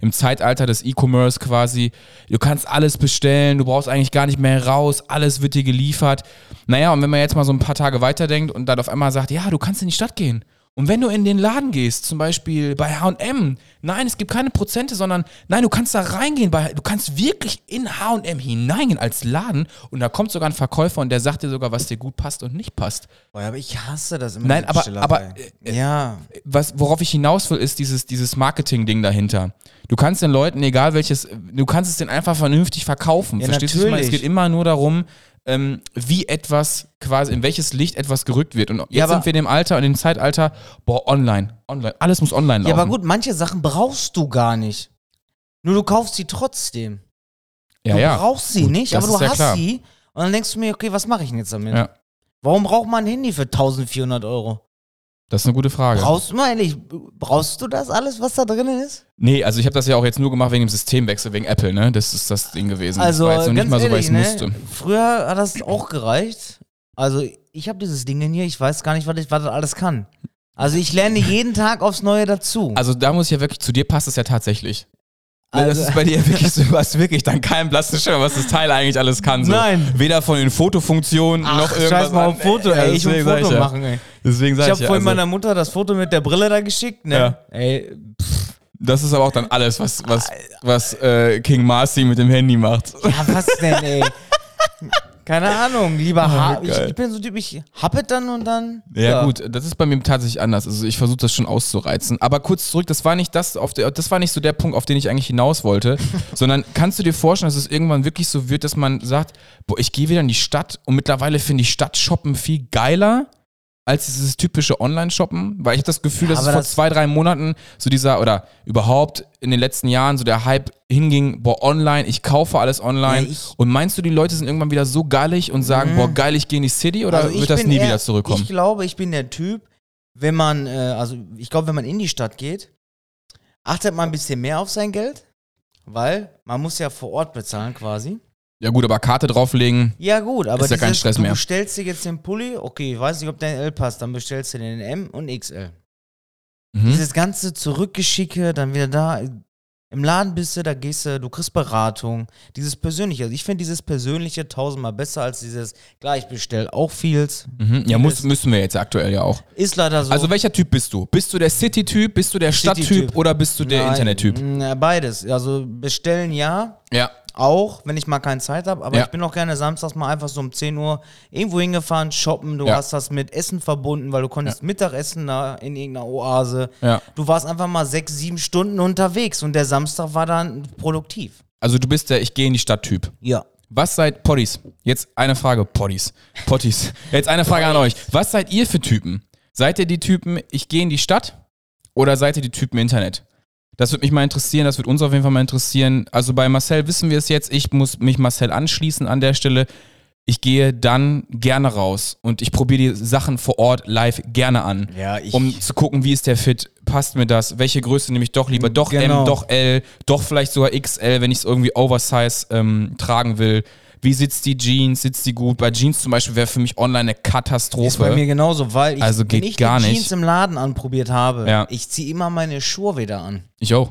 im Zeitalter des E-Commerce quasi, du kannst alles bestellen, du brauchst eigentlich gar nicht mehr raus, alles wird dir geliefert. Naja, und wenn man jetzt mal so ein paar Tage weiterdenkt und dann auf einmal sagt, ja, du kannst in die Stadt gehen. Und wenn du in den Laden gehst, zum Beispiel bei HM, nein, es gibt keine Prozente, sondern nein, du kannst da reingehen, bei, du kannst wirklich in HM hineingehen als Laden und da kommt sogar ein Verkäufer und der sagt dir sogar, was dir gut passt und nicht passt. Boah, aber ich hasse das immer. Nein, aber- aber, äh, ja. Was, worauf ich hinaus will, ist dieses, dieses Marketing-Ding dahinter. Du kannst den Leuten, egal welches, du kannst es denen einfach vernünftig verkaufen. Ja, Verstehst du? was ich meine? Es natürlich. geht immer nur darum, ähm, wie etwas quasi, in welches Licht etwas gerückt wird. Und jetzt Ja, sind wir in dem Alter, in dem Zeitalter, boah, online, online, alles muss online laufen. Ja, aber gut, manche Sachen brauchst du gar nicht. Nur du kaufst sie trotzdem. Ja, du ja. brauchst sie Gut, nicht, aber du hast klar. sie. Und dann denkst du mir, okay, was mache ich denn jetzt damit? Warum braucht man ein Handy für 1400 Euro? Das ist eine gute Frage. Brauchst du mal ehrlich, brauchst du das alles, was da drin ist? nee, also ich habe das ja auch jetzt nur gemacht wegen dem Systemwechsel, wegen Apple, ne? Das ist das Ding gewesen. Also, das war jetzt noch nicht mal so, weil ich ne? musste. Früher hat das auch gereicht. Also, ich habe dieses Ding hier, ich weiß gar nicht, was, ich, was das alles kann. Also, ich lerne jeden Tag aufs Neue dazu. Also da muss ich ja wirklich, zu dir passt es ja tatsächlich. Ne, das Also- ist bei dir wirklich so, hast wirklich dann keinen blassen Schimmer, was das Teil eigentlich alles kann. So. Nein. Weder von den Fotofunktionen noch irgendwas. scheiß mal auf Foto, Ja, ey, ich will Foto ja. machen, ey. Deswegen sag Ich ich, habe ja, vorhin also, meiner Mutter das Foto mit der Brille da geschickt, ne? Ja. Ey, Das ist aber auch dann alles, was, was, was äh, King Marcy mit dem Handy macht. ja, was denn, ey? Keine Ahnung, lieber ha ich, ich bin so typisch, happet dann und dann. Ja, gut, das ist bei mir tatsächlich anders. Also ich versuche das schon auszureizen. Aber kurz zurück, das war nicht das, auf der, das war nicht so der Punkt, auf den ich eigentlich hinaus wollte, sondern kannst du dir vorstellen, dass es irgendwann wirklich so wird, dass man sagt, boah, ich gehe wieder in die Stadt und mittlerweile finde ich Stadtshoppen viel geiler als dieses typische Online-Shoppen, weil ich habe das Gefühl, Ja, dass es vor das- zwei, drei Monaten so dieser, oder überhaupt in den letzten Jahren so der Hype hinging, boah, online, ich kaufe alles online. Ich- und meinst du, die Leute sind irgendwann wieder so geilig und sagen, boah, geil, ich gehe in die City oder Also wird das nie eher- wieder zurückkommen? Ich glaube, ich bin der Typ, wenn man, äh, also ich glaube, wenn man in die Stadt geht, achtet man ein bisschen mehr auf sein Geld, weil man muss ja vor Ort bezahlen quasi. Ja gut, aber Karte drauflegen. Ja gut, aber Ist ja kein Stress du mehr. bestellst dir jetzt den Pulli, okay, ich weiß nicht, ob dein L passt, dann bestellst du den M und XL. Mhm. Dieses ganze Zurückgeschicke, dann wieder da, im Laden bist du, da gehst du, du kriegst Beratung, dieses Persönliche. Also ich finde dieses Persönliche tausendmal besser als dieses, klar, ich bestell auch vieles. Mhm. Ja, muss, müssen wir jetzt aktuell ja auch. Ist leider so. Also welcher Typ bist du? Bist du der City-Typ, bist du der Stadttyp oder bist du der Nein, Internet-Typ? Beides. Also bestellen ja, Ja. Auch, wenn ich mal keine Zeit habe. Aber Ja. ich bin auch gerne samstags mal einfach so um 10 Uhr irgendwo hingefahren, shoppen. Du Ja. hast das mit Essen verbunden, weil du konntest Mittagessen da in irgendeiner Oase. Ja. Du warst einfach mal sechs, sieben Stunden unterwegs und der Samstag war dann produktiv. Also du bist der Ich gehe in die Stadt-Typ. Ja. Was seid Potties? Jetzt eine Frage. Potties. Potties. Jetzt eine Frage an euch. Was seid ihr für Typen? Seid ihr die Typen, ich gehe in die Stadt? Oder seid ihr die Typen Internet? Das würde mich mal interessieren, das würde uns auf jeden Fall mal interessieren. Also bei Marcel wissen wir es jetzt, ich muss mich Marcel anschließen an der Stelle. ich gehe dann gerne raus und ich probiere die Sachen vor Ort live gerne an. Ja, ich- um zu gucken, wie ist der Fit, passt mir das, welche Größe nehme ich doch lieber, doch Genau. M, doch L, doch vielleicht sogar XL, wenn ich es irgendwie Oversize ähm, tragen will. Wie sitzt die Jeans, sitzt die gut? Bei Jeans zum Beispiel wäre für mich online eine Katastrophe. Ist bei mir genauso, weil ich, Also wenn ich gar die nicht. Jeans im Laden anprobiert habe, Ja. ich ziehe immer meine Schuhe wieder an. ich auch.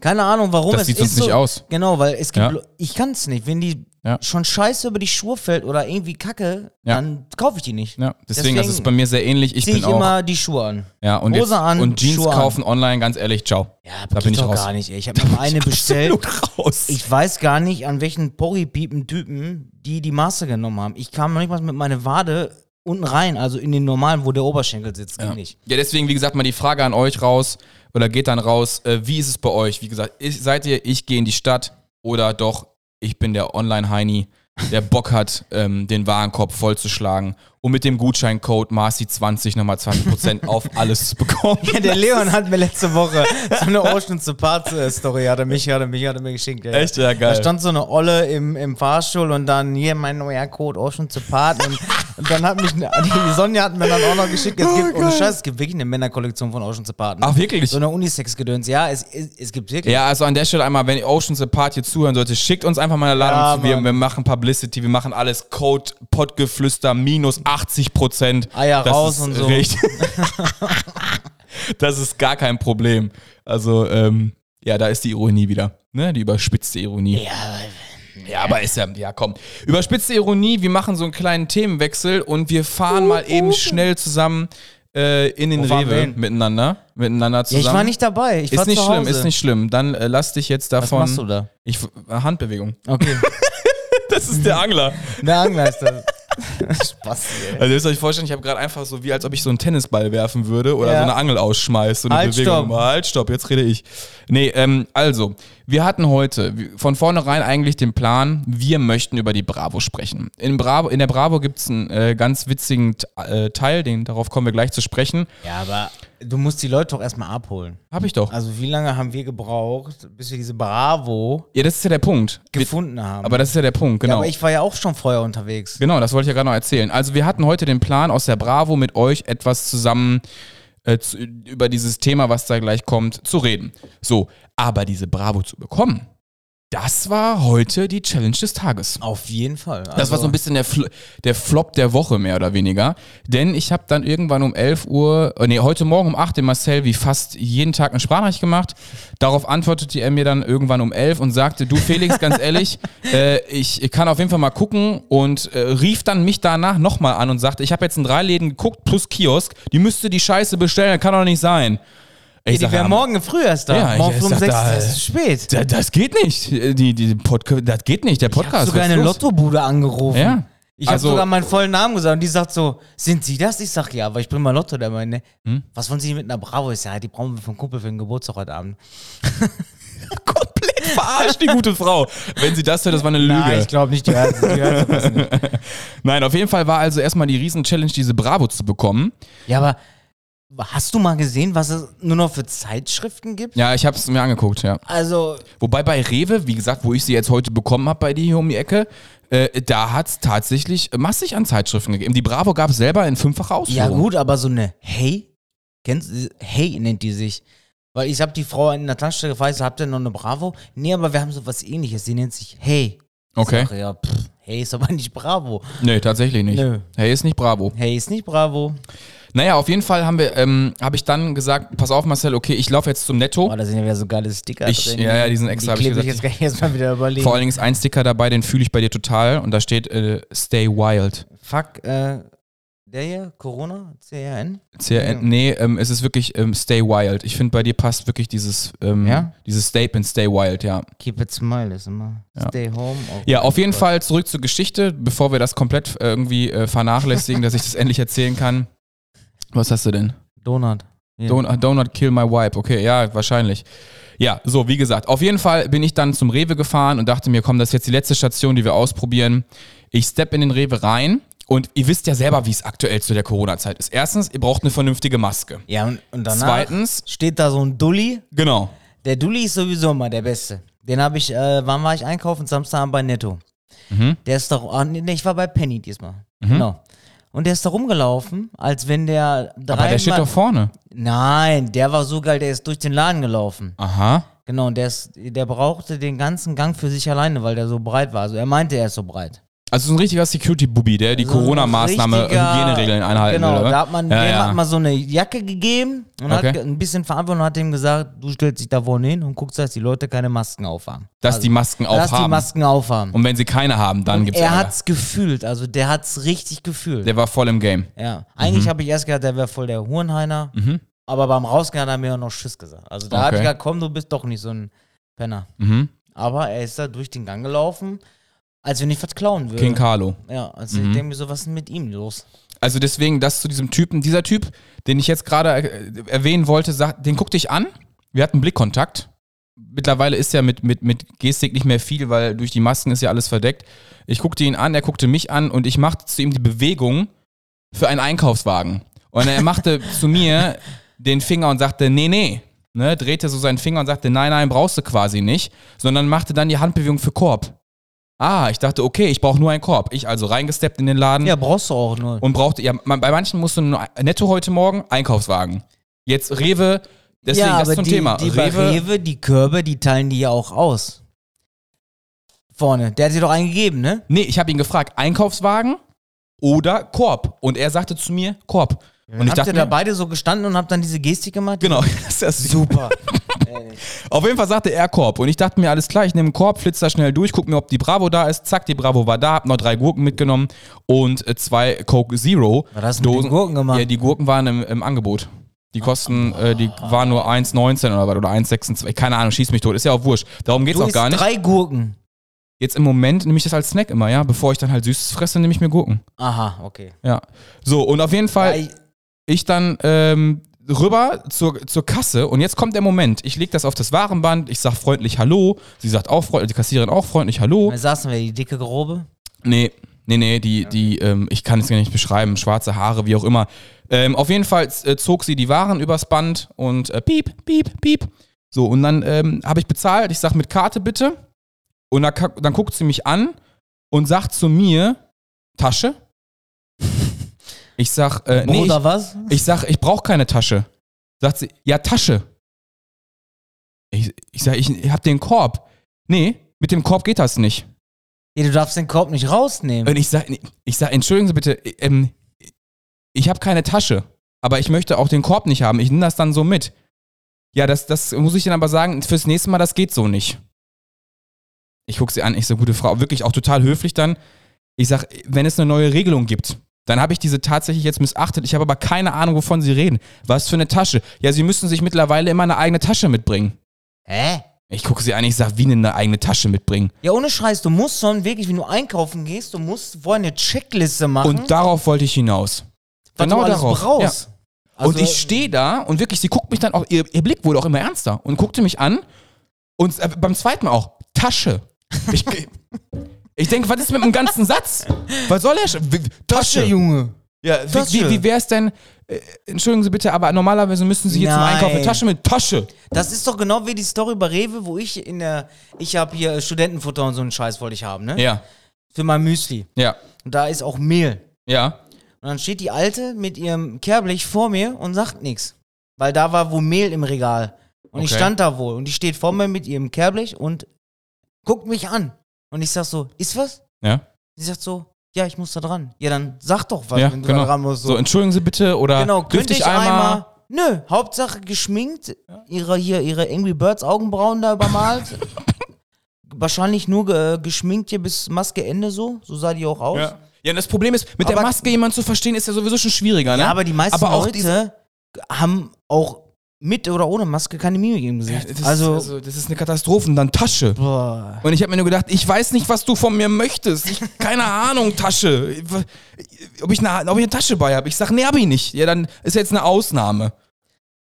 Keine Ahnung, warum Das es sieht ist sonst so, nicht aus. Genau, weil es gibt, Ja. Ich kann es nicht. Wenn die Ja. schon scheiße über die Schuhe fällt oder irgendwie kacke, Ja. dann kaufe ich die nicht. Ja, deswegen, das ist bei mir sehr ähnlich. Ich ziehe bin ich auch. immer die Schuhe an. ja, und, Hose jetzt, an, und Jeans Schuhe an. kaufen online, ganz ehrlich, ciao. Ja, Da bin ich raus. gar nicht. Ey. Ich habe mir eine bestellt. Raus. Ich weiß gar nicht, an welchen Porripiepen-Typen die die Maße genommen haben. Ich kam noch nicht mal mit meiner Wade unten rein, also in den normalen, wo der Oberschenkel sitzt. Ging Ja. nicht. ja, deswegen, wie gesagt, mal die Frage an euch raus oder geht dann raus. Äh, wie ist es bei euch? Wie gesagt, ist, seid ihr, ich gehe in die Stadt oder doch, ich bin der Online-Heini, der Bock hat, ähm, den Warenkorb vollzuschlagen und mit dem Gutscheincode Marci20 nochmal 20% auf alles zu bekommen. Ja, der Leon hat mir letzte Woche so eine Ocean to Parts äh, Story, hat er mich, hat er mich, hat er mir geschenkt. Ja. Echt? Ja, geil. Da stand so eine Olle im, im Fahrstuhl und dann hier mein neuer Code Ocean to Part und, und dann hat mich, die Sonja hat mir dann auch noch geschickt, es gibt, ohne Scheiß, es gibt wirklich eine Männerkollektion von Ocean to Part. Ach, wirklich? So eine Unisex-Gedöns, ja, es, es, es gibt wirklich. Ja, also an der Stelle einmal, wenn Oceans Apart hier zuhören sollte, schickt uns einfach mal eine Ladung Ja, zu. Wir, wir machen Publicity, wir machen alles. Code, Pottgeflüster, minus 80 Prozent. Eier raus und so. Richtig. das ist gar kein Problem. Also, ähm, ja, da ist die Ironie wieder. Ne? Die überspitzte Ironie. Ja, Ja, aber ist ja, ja komm. Überspitzte Ironie, wir machen so einen kleinen Themenwechsel und wir fahren mal eben schnell zusammen äh, in den Rewe miteinander. Miteinander ja, zusammen. ich war nicht dabei. Ich war Ist nicht schlimm, ist nicht schlimm. Dann äh, lass dich jetzt Was davon. machst du da? Ich, Handbewegung. Okay. Das ist der Angler. Der Angler ist das. Spaß, ey. Also ihr müsst euch vorstellen, ich habe gerade einfach so, wie als ob ich so einen Tennisball werfen würde oder Ja. so eine Angel ausschmeiße. So eine Halt, Bewegung. stopp. Halt, stopp, jetzt rede ich. Nee, ähm, also, wir hatten heute von vornherein eigentlich den Plan, wir möchten über die Bravo sprechen. In, Bravo, in der Bravo gibt es einen äh, ganz witzigen äh, Teil, den, darauf kommen wir gleich zu sprechen. Ja, aber du musst die Leute doch erstmal abholen. Habe ich doch. Also wie lange haben wir gebraucht, bis wir diese Bravo Ja, das ist ja der Punkt. Gefunden haben? aber das ist ja der Punkt, ja, genau. aber ich war ja auch schon vorher unterwegs. Genau, das wollte ich ja gerade noch erzählen. Also wir hatten heute den Plan, aus der Bravo mit euch etwas zusammen äh, zu, über dieses Thema, was da gleich kommt, zu reden. So, aber diese Bravo zu bekommen, das war heute die Challenge des Tages. Auf jeden Fall. Also, Das war so ein bisschen der, Fl der Flop der Woche, mehr oder weniger. Denn ich habe dann irgendwann um 11 Uhr, äh, nee, heute Morgen um 8 dem Marcel wie fast jeden Tag eine Sprachnachricht gemacht. Darauf antwortete er mir dann irgendwann um 11 und sagte, du Felix, ganz ehrlich, äh, ich, ich kann auf jeden Fall mal gucken und äh, rief dann mich danach nochmal an und sagte, ich habe jetzt in drei Läden geguckt plus Kiosk, die müsste die Scheiße bestellen, das kann doch nicht sein. Ich die sag, wäre morgen früh erst da. Ja, ich- morgen ich um sag sechs da, das ist zu spät. Da- Das geht nicht. Die, die Podcast, das geht nicht. Der Ich habe Podcast. sogar eine? Lottobude angerufen. Ja. Ich habe Also- sogar meinen vollen Namen gesagt und die sagt so, sind Sie das? Ich sag ja, aber ich bin mal Lotto. Der meine, Hm? was wollen Sie mit einer Bravo? Ich sag, ja, die brauchen wir vom Kumpel für den Geburtstag heute Abend. komplett verarscht, die gute Frau. Wenn sie das hört, das war eine Lüge. Nein, ich glaube nicht, die hört, die hört nicht. Nein, auf jeden Fall war also erstmal die Riesen-Challenge, diese Bravo zu bekommen. Ja, aber hast du mal gesehen, was es nur noch für Zeitschriften gibt? Ja, ich habe es mir angeguckt, ja. Also, Wobei bei Rewe, wie gesagt, wo ich sie jetzt heute bekommen habe bei dir hier um die Ecke, äh, da hat es tatsächlich massig an Zeitschriften gegeben. Die Bravo gab es selber in fünffacher Ausführung. ja gut, aber so eine Hey, kennst du, Hey nennt die sich. Weil ich habe die Frau in der Tankstelle gefragt, habt ihr noch eine Bravo? Nee, aber wir haben so was ähnliches, die nennt sich Hey. Okay. Sag, ja, pff, Hey ist aber nicht Bravo. Nee, tatsächlich nicht. Nö. Hey, ist nicht Bravo. Hey ist nicht Bravo. Naja, auf jeden Fall haben wir, ähm, habe ich dann gesagt, pass auf Marcel, okay, ich laufe jetzt zum Netto. Oh, da sind ja wieder so geile Sticker Ich- drin. ja, ja, die sind extra, hab Die ich klebe ich gesagt. jetzt gleich erstmal wieder überlegen. Vor allen Dingen ist ein Sticker dabei, den fühle ich bei dir total. Und da steht äh, Stay Wild. Fuck, äh, der hier, Corona, CRN? CRN, nee, ähm, es ist wirklich ähm, Stay Wild. Ich finde, bei dir passt wirklich dieses, ähm, Ja? dieses Statement Stay Wild, ja. Keep it smile ist immer. Ja. Stay home. Ja, auf jeden. Fall zurück zur Geschichte, bevor wir das komplett äh, irgendwie äh, vernachlässigen, dass ich das endlich erzählen kann. Was hast du denn? Donut. Ja. Don't, don't kill my wipe. Okay, ja, wahrscheinlich. Ja, so, wie gesagt, auf jeden Fall bin ich dann zum Rewe gefahren und dachte mir, komm, das ist jetzt die letzte Station, die wir ausprobieren. Ich stepp in den Rewe rein und ihr wisst ja selber, wie es aktuell zu der Corona-Zeit ist. Erstens, ihr braucht eine vernünftige Maske. Ja, und, und danach Zweitens, steht da so ein Dulli. genau. Der Dulli ist sowieso immer der Beste. Den habe ich, äh, wann war ich einkaufen? Samstag bei Netto. Mhm. Der ist doch, ah, nee, ich war bei Penny diesmal. Mhm. Genau. Und der ist da rumgelaufen, als wenn der Aber der steht doch vorne. Nein, der war so geil, der ist durch den Laden gelaufen. Aha. Genau, und der, ist, der brauchte den ganzen Gang für sich alleine, weil der so breit war. Also er meinte, er ist so breit. Also so ein richtiger Security-Bubi, der die So Corona-Maßnahme, Hygieneregeln einhalten Genau, will, oder? da hat man, ja, dem ja. hat man so eine Jacke gegeben und Okay. hat ein bisschen Verantwortung und hat ihm gesagt, du stellst dich da vorne hin und guckst, dass die Leute keine Masken aufhaben. Dass also, die Masken dass die aufhaben. Masken aufhaben. Und wenn sie keine haben, dann Und gibt's er Ärger. hat's gefühlt, also der hat's richtig gefühlt. Der war voll im Game. ja, eigentlich habe ich erst gedacht, der wäre voll der Hurenheiner, Mhm. aber beim Rausgehen hat er mir auch noch Schiss gesagt. Also da habe Okay. ich gedacht, komm, du bist doch nicht so ein Penner. Mhm. Aber er ist da durch den Gang gelaufen, als wenn ich was klauen würde. King Carlo. Ja, also Mhm. ich denke mir so, was ist denn mit ihm los? Also deswegen, das zu diesem Typen, dieser Typ, den ich jetzt gerade äh, erwähnen wollte, sagt, den guck dich an. Wir hatten Blickkontakt. Mittlerweile ist ja mit, mit, mit Gestik nicht mehr viel, weil durch die Masken ist ja alles verdeckt. Ich guckte ihn an, er guckte mich an und ich machte zu ihm die Bewegung für einen Einkaufswagen. Und er machte zu mir den Finger und sagte, nee, nee. Ne, drehte so seinen Finger und sagte, nein, nein, brauchst du quasi nicht. Sondern machte dann die Handbewegung für Korb. Ah, ich dachte, okay, ich brauche nur einen Korb. Ich also reingesteppt in den Laden Ja, brauchst du auch nur. und brauchte, ja, man, bei manchen musst du nur netto heute Morgen Einkaufswagen. Jetzt Rewe, deswegen ja, das ist ein die, Thema. Die bei Rewe, die Körbe, die teilen die ja auch aus. Vorne. Der hat sie doch eingegeben, ne? nee, ich habe ihn gefragt, Einkaufswagen oder Korb. Und er sagte zu mir, Korb. Und ich habt dachte ihr da beide so gestanden und habt dann diese Gestik gemacht? genau, das ist das Super. Auf jeden Fall sagte er Korb. Und ich dachte mir, alles klar, ich nehme einen Korb, flitze da schnell durch, guck mir, ob die Bravo da ist. Zack, die Bravo war da, hab noch drei Gurken mitgenommen und äh, zwei Coke Zero. Was hast du mit den Gurken gemacht? Ja, die Gurken waren im, im Angebot. Die kosten, äh, die waren nur 1,19 oder was, oder 1,26. Keine Ahnung, schieß mich tot. Ist ja auch wurscht. Darum geht's du auch gar nicht. drei Gurken. Jetzt im Moment nehme ich das als Snack immer, ja. Bevor ich dann halt Süßes fresse, nehme ich mir Gurken. Aha, okay. Ja. So, und auf jeden Fall, Ja, ich- dann ähm, rüber zur, zur Kasse und jetzt kommt der Moment. Ich lege das auf das Warenband, ich sag freundlich Hallo. Sie sagt auch freundlich, die Kassiererin auch freundlich Hallo. Da saßen wir, die dicke Grobe. Nee, nee, nee, die, die, ähm, ich kann es gar nicht beschreiben, schwarze Haare, wie auch immer. Ähm, auf jeden Fall äh, zog sie die Waren übers Band und äh, piep, piep, piep. So, und dann ähm, habe ich bezahlt, ich sag mit Karte bitte. Und dann, dann guckt sie mich an und sagt zu mir, Tasche? Ich sag, äh, nee, ich, Oder was? ich sag, ich brauche keine Tasche. Sagt sie, ja, Tasche. Ich, ich sag, ich hab den Korb. Nee, mit dem Korb geht das nicht. Ja, du darfst den Korb nicht rausnehmen. Und ich sag, ich sag, entschuldigen Sie bitte, ähm, ich habe keine Tasche, aber ich möchte auch den Korb nicht haben. Ich nehme das dann so mit. Ja, das, das muss ich dann aber sagen, fürs nächste Mal, das geht so nicht. Ich gucke sie an, ich so, gute Frau, wirklich auch total höflich dann. Ich sag, wenn es eine neue Regelung gibt, dann habe ich diese tatsächlich jetzt missachtet. Ich habe aber keine Ahnung, wovon Sie reden. Was für eine Tasche? Ja, Sie müssen sich mittlerweile immer eine eigene Tasche mitbringen. Hä? Ich gucke sie an, ich sag, wie eine eigene Tasche mitbringen? Ja, ohne Scheiß, du musst schon wirklich, wenn du einkaufen gehst, du musst vorher eine Checkliste machen, Und darauf wollte ich hinaus. was genau du darauf. brauchst. Also, und ich stehe da und wirklich, sie guckt mich dann auch, ihr, ihr Blick wurde auch immer ernster und guckte mich an und äh, beim zweiten Mal auch, Tasche. Ich, ich denke, was ist mit dem ganzen Satz? Was soll wie- Tasche, Junge. Ja, wie, Tasche. wie, wie wäre es denn, äh, entschuldigen Sie bitte, aber normalerweise müssen Sie hier zum Nein. Einkauf eine Tasche mit Tasche. Das ist doch genau wie die Story bei Rewe, wo ich in der, ich habe hier Studentenfutter und so einen Scheiß wollte ich haben, ne? Ja, Für mein Müsli. ja, Und da ist auch Mehl. ja. Und dann steht die Alte mit ihrem Kehrblech vor mir und sagt nichts. Weil da war wohl Mehl im Regal. Und ich Okay. stand da wohl. Und die steht vor mir mit ihrem Kehrblech und guckt mich an. Und ich sag so, ist was? Ja, Sie sagt so, ja, ich muss da dran. Ja, dann sag doch was, ja wenn du genau. da dran musst. So, entschuldigen Sie bitte oder genau, dürfte könnte ich ich einmal. Nö, Hauptsache geschminkt, ihre hier ihre Angry Birds Augenbrauen da übermalt. Wahrscheinlich nur ge geschminkt hier bis Maske Ende so, so sah die auch aus. Ja. ja, und das Problem ist, mit der Aber- Maske jemanden zu verstehen, ist ja sowieso schon schwieriger, ne? Ja, aber die meisten Aber auch Leute haben auch mit oder ohne Maske keine Mimik im Gesicht. Das, also, also, das ist eine Katastrophe. Und dann Tasche. boah. Und ich habe mir nur gedacht, ich weiß nicht, was du von mir möchtest. Ich, keine Ahnung, Tasche. Ob ich, eine, ob ich eine Tasche bei habe. Ich sag, nee, hab ich nicht. Ja, dann ist jetzt eine Ausnahme.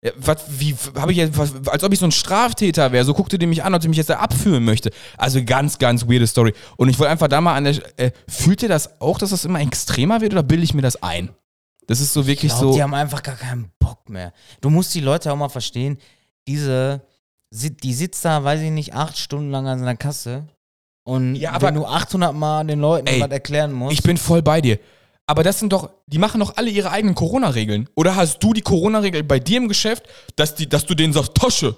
Ja, was, wie, habe ich jetzt, was, als ob ich so ein Straftäter wäre. So guckte die mich an, als ob ich mich jetzt da abführen möchte. Also ganz, ganz weirde Story. Und ich wollte einfach da mal an der, äh, fühlt ihr das auch, dass das immer extremer wird oder bilde ich mir das ein? Das ist so wirklich Ich glaub, so. die haben einfach gar keinen Bock mehr. Du musst die Leute auch mal verstehen, diese, die sitzt da, weiß ich nicht, acht Stunden lang an seiner Kasse Und Ja, aber- wenn du 800 Mal den Leuten Ey, was erklären musst. Ich bin voll bei dir. Aber das sind doch, die machen doch alle ihre eigenen Corona-Regeln. Oder hast du die Corona-Regel bei dir im Geschäft, dass, die, dass du denen sagst, Tasche?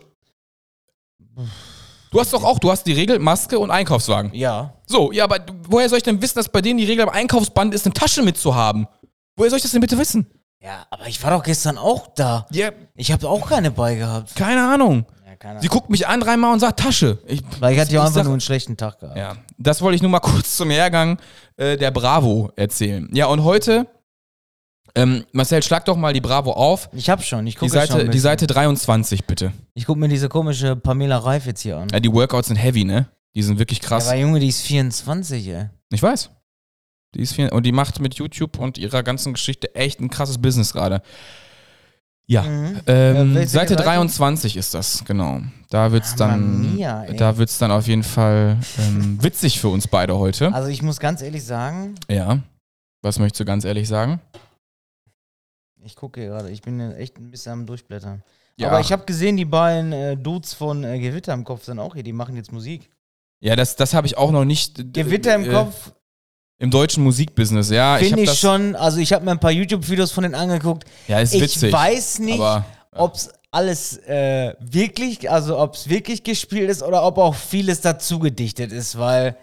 Du hast doch auch, du hast die Regel Maske und Einkaufswagen. ja. So, ja, aber woher soll ich denn wissen, dass bei denen die Regel am Einkaufsband ist, eine Tasche mitzuhaben? Woher soll ich das denn bitte wissen? Ja, aber ich war doch gestern auch da. Ja, Ich habe auch keine bei gehabt. keine Ahnung. Ja, keine Sie guckt mich an dreimal und sagt Tasche. Ich, Weil ich hatte ja einfach sag- nur einen schlechten Tag gehabt. Ja, das wollte ich nur mal kurz zum Hergang äh, der Bravo erzählen. Ja, und heute, ähm, Marcel, schlag doch mal die Bravo auf. Ich hab schon, ich Die gucke schon ein Seite, die. Seite 23, bitte. Ich guck mir diese komische Pamela Reif jetzt hier an. Ja, die Workouts sind heavy, ne? Die sind wirklich Ja, krass. aber Junge, die ist 24, ey. ich weiß. Die ist viel, und die macht mit YouTube und ihrer ganzen Geschichte echt ein krasses Business gerade. Ja. Mhm. Ähm, Ja, Seite Seite? 23 ist das, genau. Da wird's Mamma dann, mia, da wird's dann auf jeden Fall ähm, witzig für uns beide heute. Also ich muss ganz ehrlich sagen, Ja. Was möchtest du ganz ehrlich sagen? ich gucke gerade, ich bin echt ein bisschen am Durchblättern. Ja. Aber ich habe gesehen, die beiden äh, Dudes von äh, Gewitter im Kopf sind auch hier, die machen jetzt Musik. Ja, das, das habe ich auch noch nicht. Gewitter im äh, Kopf Im deutschen Musikbusiness, ja. finde ich, das, schon, also ich habe mir ein paar YouTube-Videos von denen angeguckt. Ja, ist ich witzig. weiß nicht, aber ob es alles äh, wirklich, also ob es wirklich gespielt ist oder ob auch vieles dazu gedichtet ist, weil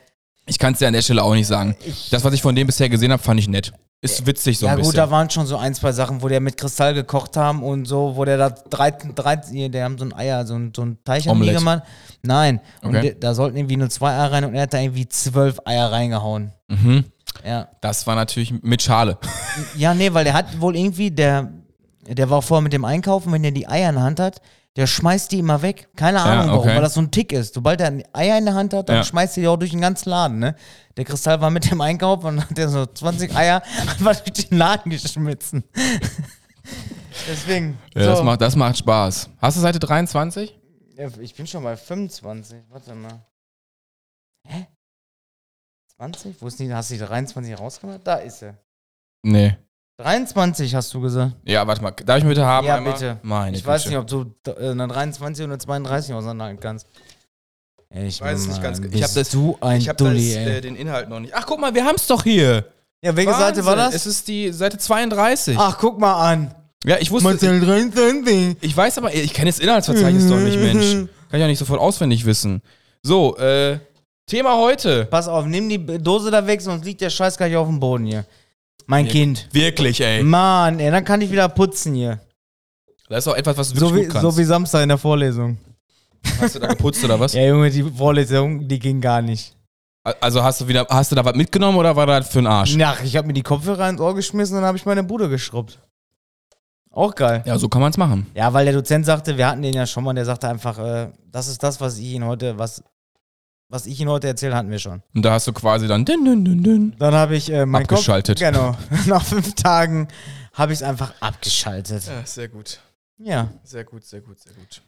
ich kann es dir an der Stelle auch nicht sagen. ich, Das, was ich von dem bisher gesehen habe, fand ich nett. Ist witzig so ja ein gut, bisschen. da waren schon so ein, zwei Sachen, wo der mit Kristall gekocht haben und so, wo der da 13, 13, der haben so ein Eier, so ein, so ein Teich haben die gemacht. Nein, und Okay. der, da sollten irgendwie nur zwei Eier rein und er hat da irgendwie zwölf Eier reingehauen. mhm. Ja. Das war natürlich mit Schale. Ja, nee, weil der hat wohl irgendwie, der, der war vorher mit dem Einkaufen, wenn der die Eier in der Hand hat, der schmeißt die immer weg. Keine Ahnung warum, okay. weil das so ein Tick ist. Sobald er ein Eier in der Hand hat, dann Ja. schmeißt er die auch durch den ganzen Laden, ne? Der Kristall war mit dem Einkauf und hat der so 20 Eier einfach durch den Laden geschmissen. Deswegen. Ja, so. das, macht, das macht Spaß. Hast du Seite 23? Ja, ich bin schon bei 25. Warte mal. Hä? 20? Wo ist die? Hast du die 23 rausgemacht? Da ist sie. Nee. 23 hast du gesagt. Ja, warte mal. Darf ich bitte haben? Ja, einmal? bitte. Meine Ich weiß Güte. nicht, ob du äh, eine 23 oder eine 32 auseinanderhalten kannst. Ich weiß es nicht ganz genau. Ich hab bist das- du ein Ich habe Dulli, ey. äh, den Inhalt noch nicht. Ach, guck mal, wir haben es doch hier. ja, welche Seite war Wahnsinn. das? Es ist die Seite 32. Ach, guck mal an. ja, ich wusste. 23. Ich weiß aber, ich kenne das Inhaltsverzeichnis doch nicht, Mensch. Kann ich ja nicht sofort auswendig wissen. So, äh, Thema heute. Pass auf, nimm die Dose da weg, sonst liegt der Scheiß gleich auf dem Boden hier. Mein. Kind. Wirklich, ey. Mann, ey, dann kann ich wieder putzen hier. Das ist auch etwas, was du So wirklich wie, gut kannst. so wie Samstag in der Vorlesung. Hast du da geputzt oder was? Ja, Junge, die Vorlesung, die ging gar nicht. Also hast du wieder, hast du da was mitgenommen oder war das für den Arsch? Ach, ich habe mir die Kopfhörer ins Ohr geschmissen und dann habe ich meine Bude geschrubbt. Auch geil. Ja, so kann man es machen. Ja, weil der Dozent sagte, wir hatten den ja schon mal, der sagte einfach, äh, das ist das, was ich Ihnen heute, was, was ich Ihnen heute erzähle, hatten wir schon. Und da hast du quasi dann din, din, din, din. Dann habe ich äh, mein Abgeschaltet. Kopf, genau. Nach fünf Tagen habe ich es einfach abgeschaltet. Ja, sehr gut. Ja. Sehr gut, sehr gut, sehr gut.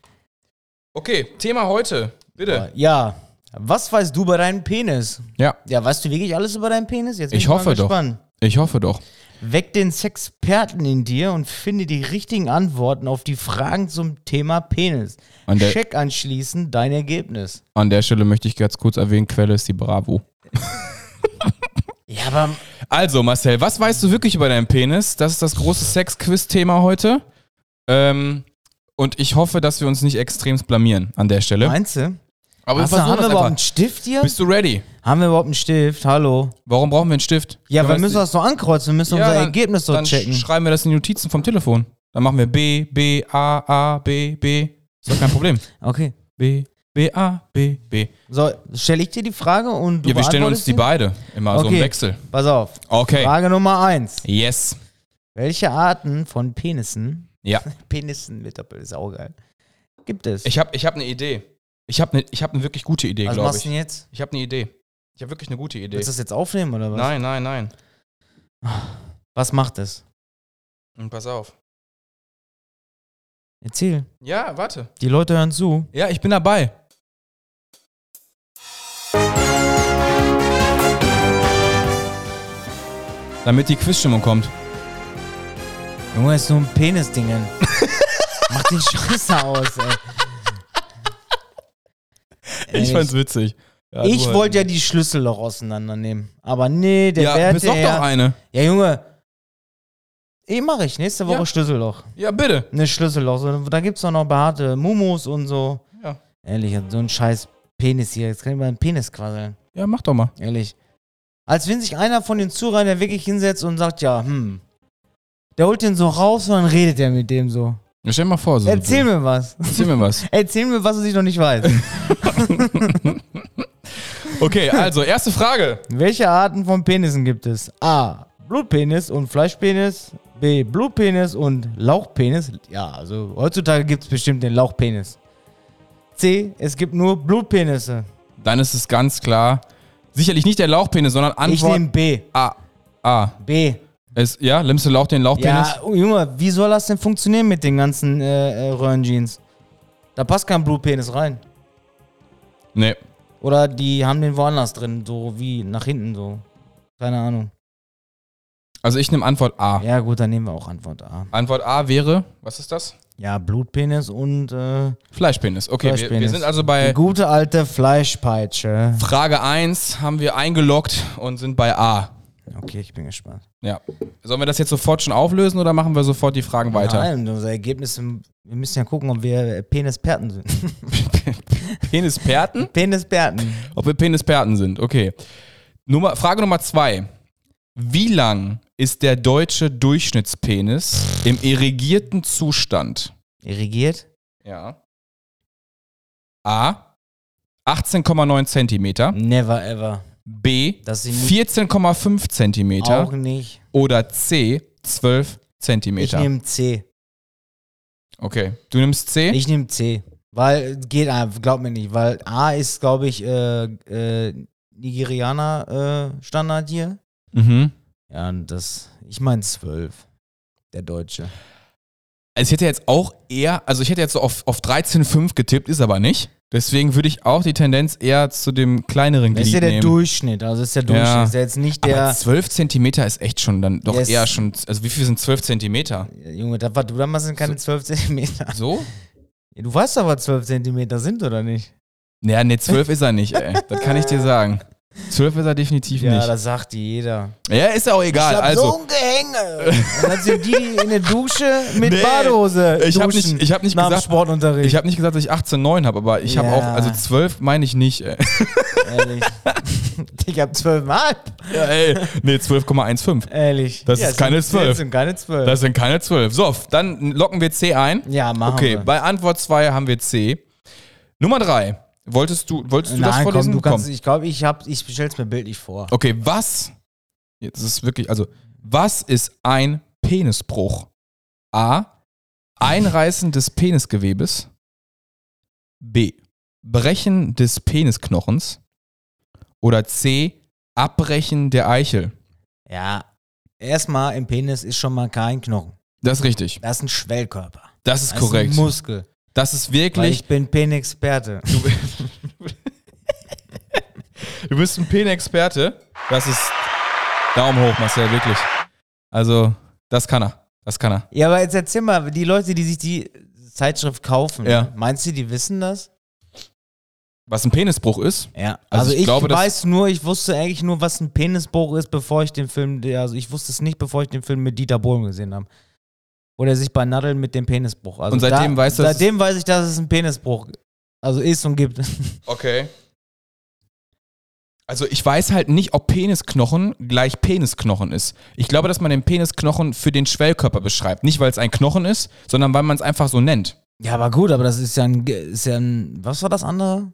Okay, Thema heute. Bitte. Ja. Was weißt du über deinen Penis? Ja, Ja, weißt du wirklich alles über deinen Penis? Jetzt bin Ich mal hoffe doch. gespannt. ich hoffe doch. Weck den Sexperten in dir und finde die richtigen Antworten auf die Fragen zum Thema Penis. An der, Check anschließend dein Ergebnis. an der Stelle möchte ich ganz kurz erwähnen, Quelle ist die Bravo. Ja, aber Also, Marcel, was weißt du wirklich über deinen Penis? Das ist das große Sex-Quiz-Thema heute. Ähm, und ich hoffe, dass wir uns nicht extremst blamieren an der Stelle. meinst du? Aber du, haben wir überhaupt einen Stift hier? Bist du ready? haben wir überhaupt einen Stift? Hallo? Warum brauchen wir einen Stift? Ja, wir müssen das so ankreuzen. Wir müssen Ja, unser dann- Ergebnis so checken. sch- schreiben wir das in die Notizen vom Telefon. Dann machen wir B, B, A, A, B, B. Ist doch kein Problem. Okay. B, B, A, B, B. So, stelle ich dir die Frage und du Ja, wir stellen uns die beide. Immer so im Okay. Wechsel. Pass auf. Okay. Frage Nummer eins. Yes. Welche Arten von Penissen, Ja. Penissen mit Doppel, ist auch geil, gibt es? Ich habe ich hab eine Idee. Ich habe eine ich hab ne wirklich gute Idee, Was glaube machst ich. du denn jetzt? Ich habe eine Idee. Ich habe wirklich eine gute Idee. Willst du das jetzt aufnehmen oder was? Nein, nein, nein. Was macht es? Und pass auf. Erzähl. Ja, warte. Die Leute hören zu. Ja, ich bin dabei. Damit die Quizstimmung kommt. Junge, ist nur ein Penis-Dingen. Mach den Scheiße aus, ey. Ich fand's witzig. Ja, ich halt wollte ja nicht. die Schlüsselloch auseinandernehmen. Aber nee, der Ja, werte besorg doch Herr- eine. Ja, Junge. Eh, mache ich. Nächste Woche Ja. Schlüsselloch. Ja, bitte. Ne Schlüsselloch. Da gibt's doch noch behaarte Mumus und so. Ja. Ehrlich, so ein scheiß Penis hier. Jetzt kann ich mal einen Penis quasseln. Ja, mach doch mal. Ehrlich. Als wenn sich einer von den Zuhörern der wirklich hinsetzt und sagt, ja, hm. Der holt den so raus und dann redet er mit dem so. Stell dir mal vor. So Erzähl mir was. Erzähl mir was. Erzähl mir, was ich noch nicht weiß. Okay, also, erste Frage. Welche Arten von Penissen gibt es? A. Blutpenis und Fleischpenis. B. Blutpenis und Lauchpenis. Ja, also heutzutage gibt es bestimmt den Lauchpenis. C. Es gibt nur Blutpenisse. Dann ist es ganz klar. Sicherlich nicht der Lauchpenis, sondern Ich Antwort nehme B. A. A. B. Es, ja, nimmst du Lauch den Lauchpenis? Ja, oh, Junge, wie soll das denn funktionieren mit den ganzen äh, äh, Röhrenjeans? Da passt kein Blutpenis rein. Nee. Oder die haben den woanders drin, so wie nach hinten so. Keine Ahnung. Also ich nehme Antwort A. Ja, gut, dann nehmen wir auch Antwort A. Antwort A wäre, was ist das? Ja, Blutpenis und äh, Fleischpenis. Okay, Wir, wir Fleischpenis. sind also die bei gute alte Fleischpeitsche. Frage 1, haben wir eingeloggt und sind bei A. Okay, ich bin gespannt. Ja. Sollen wir das jetzt sofort schon auflösen oder machen wir sofort die Fragen weiter? Nein, unser Ergebnis, wir müssen ja gucken, ob wir Penisperten sind. Penisperten? Penisperten. Ob wir Penisperten sind, okay. Nummer, Frage Nummer 2. Wie lang ist der deutsche Durchschnittspenis im irrigierten Zustand? Irrigiert? Ja. A. 18,9 Zentimeter. Never ever. B. Das sind nicht, 14,5 Zentimeter. auch nicht. Oder C. 12 Ich Zentimeter. nehme C. Okay. Du nimmst C? Ich nehme C. Weil, geht einfach, glaub mir nicht, weil A ist, glaube ich, äh, äh, Nigerianer äh, Standard hier. mhm. Ja, und das, ich meine 12. Der Deutsche. Also ich hätte jetzt auch eher, also ich hätte jetzt so auf, auf 13,5 getippt, ist aber nicht. Deswegen würde ich auch die Tendenz eher zu dem kleineren Das ist Glied ja der nehmen. Durchschnitt. Also ist der Durchschnitt. Ja. Ist ja jetzt nicht aber der. 12 Zentimeter ist echt schon dann doch Yes. eher schon, also wie viel sind 12 Zentimeter? Junge, da war du damals sind keine 12 Zentimeter. So? Ja, Du weißt doch, was 12 Zentimeter sind, oder nicht? Naja, nee, 12 ist er nicht, ey. Das kann ich dir sagen. 12 ist er definitiv Ja, nicht. das sagt jeder. Ja, ist ja auch egal. ich hab also, so ein Gehänge. Und dann sind die, die in der Dusche mit Nee, Badehose ich hab duschen nicht- ich hab nicht gesagt- Sportunterricht. ich habe nicht gesagt, dass ich 18,9 habe, aber ich habe Ja. auch, also 12 meine ich nicht. Ehrlich. ich hab 12,5. Ja, ey. Nee, 12,15. Ehrlich. Das ist es keine sind- 12. Das sind keine 12. Das sind keine 12. So, dann locken wir C ein. ja, machen Okay, wir. bei Antwort 2 haben wir C. Nummer 3. Wolltest du, wolltest du das Nein, komm, vorlesen? du kannst, ich glaube, ich, hab- ich stell's mir bildlich vor. Okay, was? Jetzt ist es wirklich, also, was ist ein Penisbruch? A. Einreißen des Penisgewebes. B. Brechen des Penisknochens. Oder C. Abbrechen der Eichel. Ja, erstmal im Penis ist schon mal kein Knochen. Das ist richtig. Das ist ein Schwellkörper. Das ist Das korrekt. ist ein Muskel. Das ist Weil wirklich. ich bin Penexperte. Du bist ein Penexperte. Das ist Daumen hoch, Marcel, wirklich. Also, das kann er. Das kann er. Ja, aber jetzt erzähl mal, die Leute, die sich die Zeitschrift kaufen, Ja. meinst du, die wissen das? Was ein Penisbruch ist? Ja. Also Also, ich ich, glaube, weiß nur, ich wusste eigentlich nur, was ein Penisbruch ist, bevor ich den Film, also ich wusste es nicht, bevor ich den Film mit Dieter Bohlen gesehen habe. Wo der sich bei Nadeln mit dem Penisbruch. Also Und seitdem da, weißt du, Seitdem weiß ich, dass es ein Penisbruch also ist und gibt. Okay. Also ich weiß halt nicht, ob Penisknochen gleich Penisknochen ist. Ich glaube, dass man den Penisknochen für den Schwellkörper beschreibt. Nicht, weil es ein Knochen ist, sondern weil man es einfach so nennt. Ja, aber gut, aber das ist ja ein, ist ja ein was war das andere?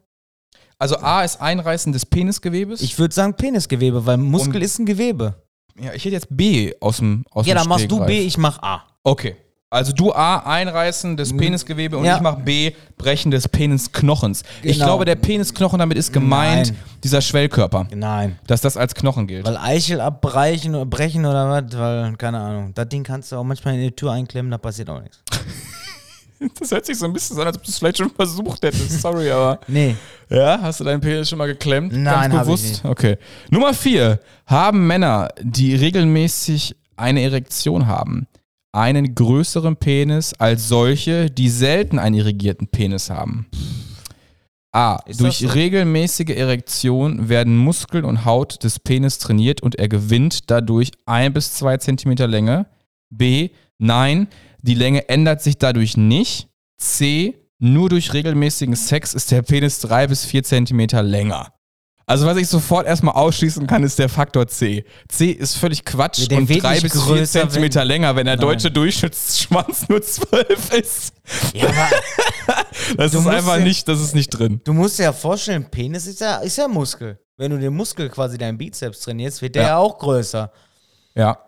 Also A ist Einreißen des Penisgewebes. Ich würde sagen Penisgewebe, weil Muskel Und- ist ein Gewebe. ja, ich hätte jetzt B aus dem aus Ja, dann machst du. B, ich mach A. Okay. Also du A, Einreißen des Mhm. Penisgewebe und Ja. ich mach B, Brechen des Penisknochens. Ich Genau. glaube, der Penisknochen, damit ist gemeint Nein. dieser Schwellkörper, Nein. dass das als Knochen gilt. Weil Eichel abbrechen oder brechen oder was, weil, keine Ahnung. Das Ding kannst du auch manchmal in die Tür einklemmen, da passiert auch nichts. Das hört sich so ein bisschen an, als ob du es vielleicht schon versucht hättest. Sorry, aber. Nee. Ja, hast du deinen Penis schon mal geklemmt? Nein, Ganz hab ich bewusst? nicht. Okay. Nummer vier. Haben Männer, die regelmäßig eine Erektion haben, einen größeren Penis als solche, die selten einen irrigierten Penis haben? A. Ist durch so? regelmäßige Erektion werden Muskeln und Haut des Penis trainiert und er gewinnt dadurch ein bis zwei Zentimeter Länge. B. Nein, die Länge ändert sich dadurch nicht. C. Nur durch regelmäßigen Sex ist der Penis drei bis vier Zentimeter länger. Also was ich sofort erstmal ausschließen kann, ist der Faktor C. C ist völlig Quatsch Ja, und drei bis vier Zentimeter wenn- länger, wenn der Nein. deutsche Durchschnittsschwanz nur zwölf ist. Ja, aber Das ist einfach ja- nicht, das ist nicht drin. du musst dir ja vorstellen, Penis ist ja, ist ja Muskel. Wenn du den Muskel quasi deinen Bizeps trainierst, wird der Ja. ja, auch größer. Ja.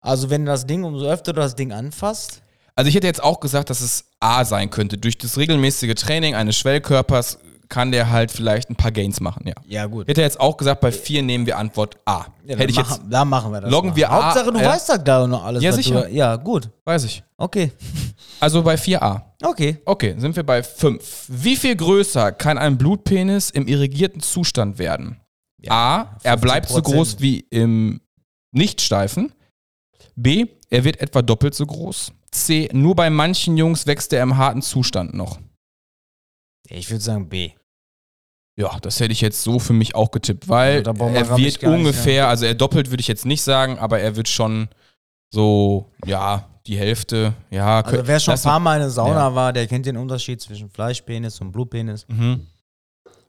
Also wenn das Ding, umso öfter du das Ding anfasst, Also ich hätte jetzt auch gesagt, dass es A sein könnte. Durch das regelmäßige Training eines Schwellkörpers kann der halt vielleicht ein paar Gains machen, ja. ja gut. Hätte jetzt auch gesagt, bei vier nehmen wir Antwort A. Ja, hätte ich dann jetzt, da machen wir das. loggen mal. wir A, Hauptsache, du ja. weißt doch da noch alles. Ja, sicher. Du, ja, gut. weiß ich. Okay. Also bei 4a. Okay. Okay, sind wir bei 5. Wie viel größer kann ein Blutpenis im irrigierten Zustand werden? A. Er bleibt so 50%. groß wie im Nichtsteifen. B. Er wird etwa doppelt so groß. C. Nur bei manchen Jungs wächst er im harten Zustand noch. Ich würde sagen B. Ja, das hätte ich jetzt so für mich auch getippt, weil Also er wird gar nicht, ungefähr, also er doppelt würde ich jetzt nicht sagen, aber er wird schon so, ja, die Hälfte, ja. Also wer schon ein paar Mal in der Sauna Ja. war, der kennt den Unterschied zwischen Fleischpenis und Blutpenis. Mhm.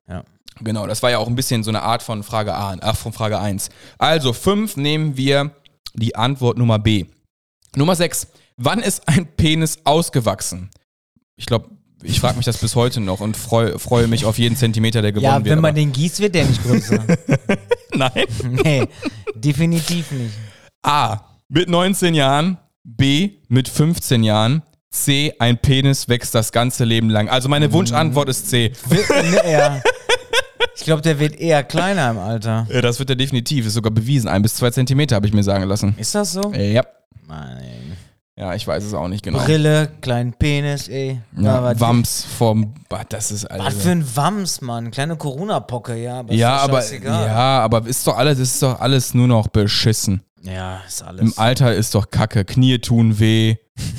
Ja. Genau, das war ja auch ein bisschen so eine Art von Frage A, ach, von Frage 1. Also 5 nehmen wir die Antwort Nummer B. Nummer 6. Wann ist ein Penis ausgewachsen? Ich glaube, ich frage mich das bis heute noch und freu, freue mich auf jeden Zentimeter, der gewonnen Ja, wird. wenn man aber- den gießt, wird der nicht größer. Nein. nee, definitiv nicht. A. Mit 19 Jahren. B. Mit 15 Jahren. C. Ein Penis wächst das ganze Leben lang. Also meine Wunschantwort ist C. Wird- ne, ja. Ich glaube, der wird eher kleiner im Alter. Äh, Das wird er definitiv. Ist sogar bewiesen. Ein bis zwei Zentimeter habe ich mir sagen lassen. Ist das so? Ja. Nein. Ja, ich weiß es auch nicht genau. Brille, kleinen Penis, ey. Ja, aber Wams vom. Das ist Was alles. für ein Wams, Mann. Kleine Corona-Pocke, ja. Aber Ja, aber ja, aber ist doch alles, ist doch alles nur noch beschissen. Ja, ist alles. Im Alter ist doch Kacke. Knie tun weh.